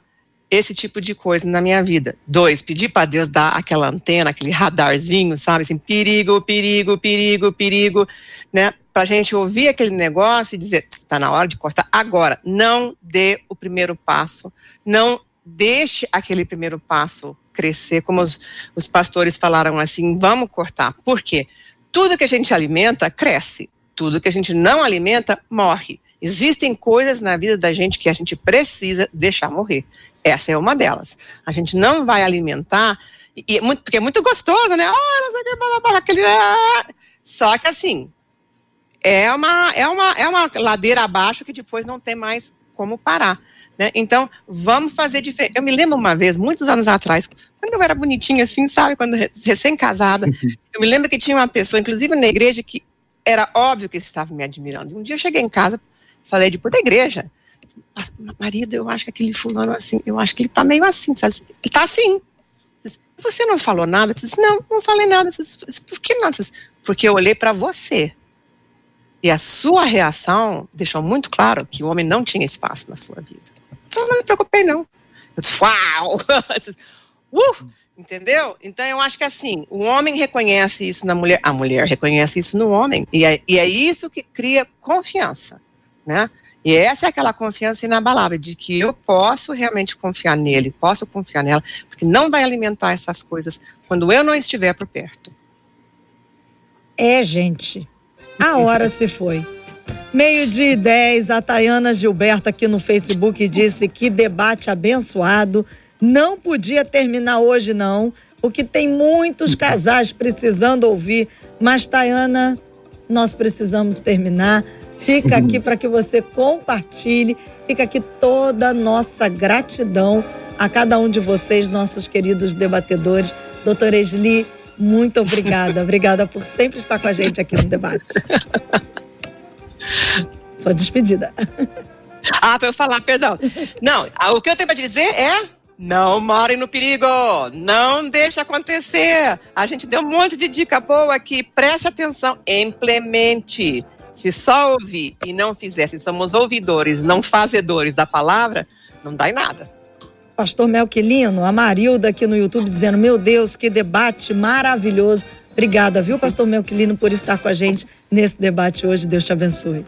esse tipo de coisa na minha vida. Dois, pedir para Deus dar aquela antena, aquele radarzinho, sabe? Assim, perigo, perigo, perigo, perigo, né? Para a gente ouvir aquele negócio e dizer, tá na hora de cortar. Agora, não dê o primeiro passo, não deixe aquele primeiro passo crescer, como os, os pastores falaram assim, vamos cortar. Por quê? Tudo que a gente alimenta cresce, tudo que a gente não alimenta morre. Existem coisas na vida da gente que a gente precisa deixar morrer. Essa é uma delas. A gente não vai alimentar, e, é muito, porque é muito gostoso, né? Oh, não sei o que, blá, blá, blá, aquele... Só que assim, é uma, é, uma, é uma ladeira abaixo que depois não tem mais como parar. Né? Então, vamos fazer diferente. Eu me lembro uma vez, muitos anos atrás, quando eu era bonitinha assim, sabe? Quando recém-casada, eu me lembro que tinha uma pessoa, inclusive na igreja, que era óbvio que estava me admirando. Um dia eu cheguei em casa, falei depois da igreja, marido, eu acho que aquele fulano assim, eu acho que ele tá meio assim, sabe? Ele tá assim. Você não falou nada? Eu disse, não, não falei nada. Disse, Por que não? Disse, Porque eu olhei para você. E a sua reação deixou muito claro que o homem não tinha espaço na sua vida. Então não me preocupei, não. Eu disse, uau! uh! Entendeu? Então eu acho que assim, o homem reconhece isso na mulher, a mulher reconhece isso no homem. E é, e é isso que cria confiança, né? E essa é aquela confiança inabalável de que eu posso realmente confiar nele, posso confiar nela, porque não vai alimentar essas coisas quando eu não estiver por perto. É, gente. A hora se foi. Meio-dia e 10, a Tayana Gilberto aqui no Facebook disse que debate abençoado. Não podia terminar hoje, não, porque tem muitos casais precisando ouvir. Mas, Tayana, nós precisamos terminar. Fica aqui para que você compartilhe. Fica aqui toda a nossa gratidão a cada um de vocês, nossos queridos debatedores. Doutora Esli, muito obrigada. obrigada por sempre estar com a gente aqui no debate. Sua despedida. Ah, para eu falar, perdão. Não, o que eu tenho para dizer é não morem no perigo, não deixe acontecer. A gente deu um monte de dica boa aqui, preste atenção, implemente. Se só ouvir e não fizer, se somos ouvidores, não fazedores da palavra, não dá em nada. Pastor Melquilino, a Marilda aqui no YouTube dizendo: Meu Deus, que debate maravilhoso. Obrigada, viu, Pastor Melquilino, por estar com a gente nesse debate hoje. Deus te abençoe.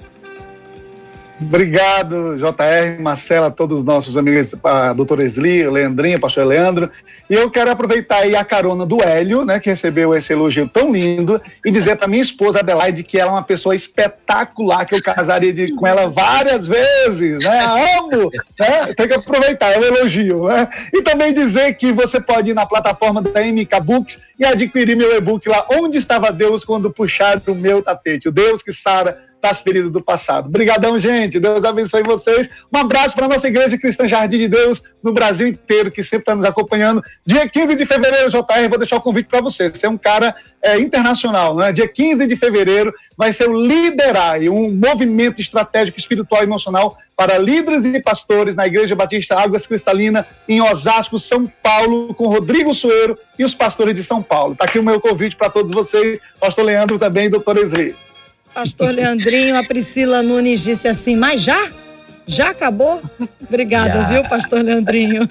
Obrigado, JR, Marcela, todos os nossos amigos, a doutora Esli, Leandrinha, pastor Leandro. E eu quero aproveitar aí a carona do Hélio, né, que recebeu esse elogio tão lindo, e dizer para minha esposa Adelaide que ela é uma pessoa espetacular, que eu casaria de, com ela várias vezes, né? Amo, né? Tem que aproveitar, é um elogio, né? E também dizer que você pode ir na plataforma da MK Books e adquirir meu e-book lá, Onde Estava Deus Quando Puxaram o Meu Tapete. O Deus que sara das feridas do passado. Obrigadão, gente. Deus abençoe vocês. Um abraço para nossa Igreja Cristã Jardim de Deus no Brasil inteiro, que sempre está nos acompanhando. Dia 15 de fevereiro, JR, vou deixar o convite para você. Você é um cara é, internacional, né? Dia 15 de fevereiro vai ser o Liderai, um movimento estratégico espiritual e emocional para líderes e pastores na Igreja Batista Águas Cristalina, em Osasco, São Paulo, com Rodrigo Sueiro e os pastores de São Paulo. Está aqui o meu convite para todos vocês, pastor Leandro também doutor Esri. Pastor Leandrinho, a Priscila Nunes disse assim, mas já? Já acabou? Obrigada, já. viu, pastor Leandrinho?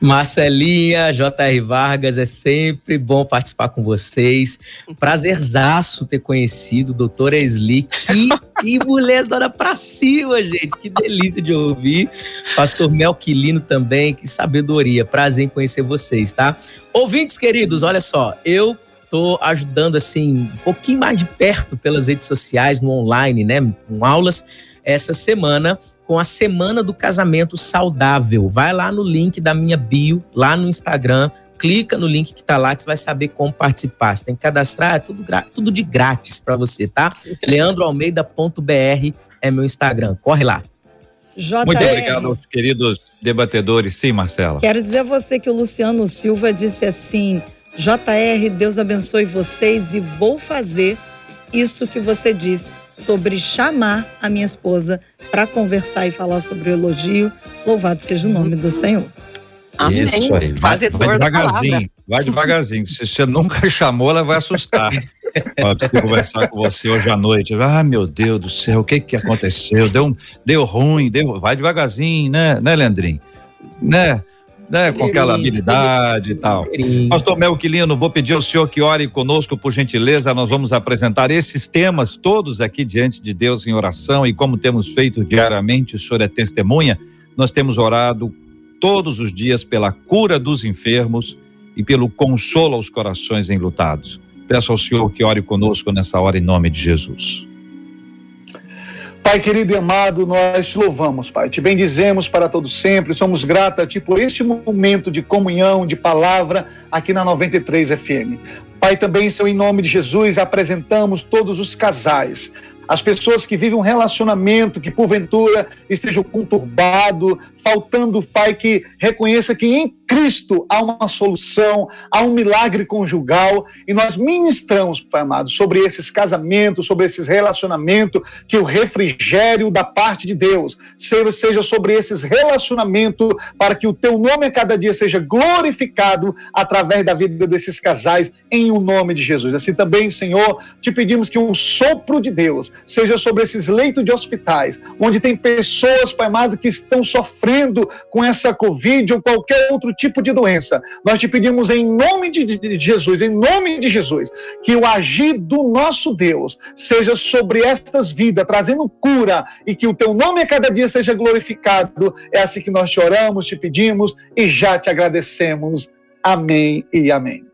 Marcelinha, J.R. Vargas, é sempre bom participar com vocês. Prazerzaço ter conhecido o doutor Esli. Que, que mulher dona pra cima, gente. Que delícia de ouvir. Pastor Melquilino também, que sabedoria. Prazer em conhecer vocês, tá? Ouvintes queridos, olha só, eu tô ajudando assim um pouquinho mais de perto pelas redes sociais, no online, né, com aulas essa semana com a Semana do Casamento Saudável. Vai lá no link da minha bio, lá no Instagram, clica no link que está lá que você vai saber como participar. Você tem que cadastrar, é tudo, tudo de grátis para você, tá? leandroalmeida.br é meu Instagram. Corre lá. JR. Muito obrigado aos queridos debatedores. Sim, Marcela. Quero dizer a você que o Luciano Silva disse assim: JR, Deus abençoe vocês e vou fazer isso que você disse sobre chamar a minha esposa para conversar e falar sobre o elogio. Louvado seja o nome do Senhor. Amém. Isso aí. Vai, vai devagarzinho, vai devagarzinho. Se você nunca chamou, ela vai assustar. Pode conversar com você hoje à noite. Ah, meu Deus do céu, o que que aconteceu? Deu, deu ruim, deu. Vai devagarzinho, né, né, Leandrinho? Né? Né, com aquela habilidade e tal. Pastor Melquilino, vou pedir ao senhor que ore conosco, por gentileza. Nós vamos apresentar esses temas todos aqui diante de Deus em oração e como temos feito diariamente, o senhor é testemunha. Nós temos orado todos os dias pela cura dos enfermos e pelo consolo aos corações enlutados. Peço ao senhor que ore conosco nessa hora em nome de Jesus. Pai querido e amado, nós te louvamos, Pai. Te bendizemos para todo sempre. Somos gratos a Ti por este momento de comunhão, de palavra aqui na 93 FM. Pai, também, Senhor, em nome de Jesus, apresentamos todos os casais, as pessoas que vivem um relacionamento que porventura esteja conturbado, faltando, Pai, que reconheça que em Cristo há uma solução, há um milagre conjugal e nós ministramos, Pai amado, sobre esses casamentos, sobre esses relacionamentos, que o refrigério da parte de Deus seja sobre esses relacionamentos, para que o teu nome a cada dia seja glorificado através da vida desses casais, em o nome de Jesus. Assim também, Senhor, te pedimos que o sopro de Deus seja sobre esses leitos de hospitais, onde tem pessoas, Pai amado, que estão sofrendo com essa Covid ou qualquer outro tipo de doença. Nós te pedimos em nome de Jesus, em nome de Jesus, que o agir do nosso Deus seja sobre estas vidas, trazendo cura e que o teu nome a cada dia seja glorificado. É assim que nós te oramos, te pedimos e já te agradecemos. Amém e amém.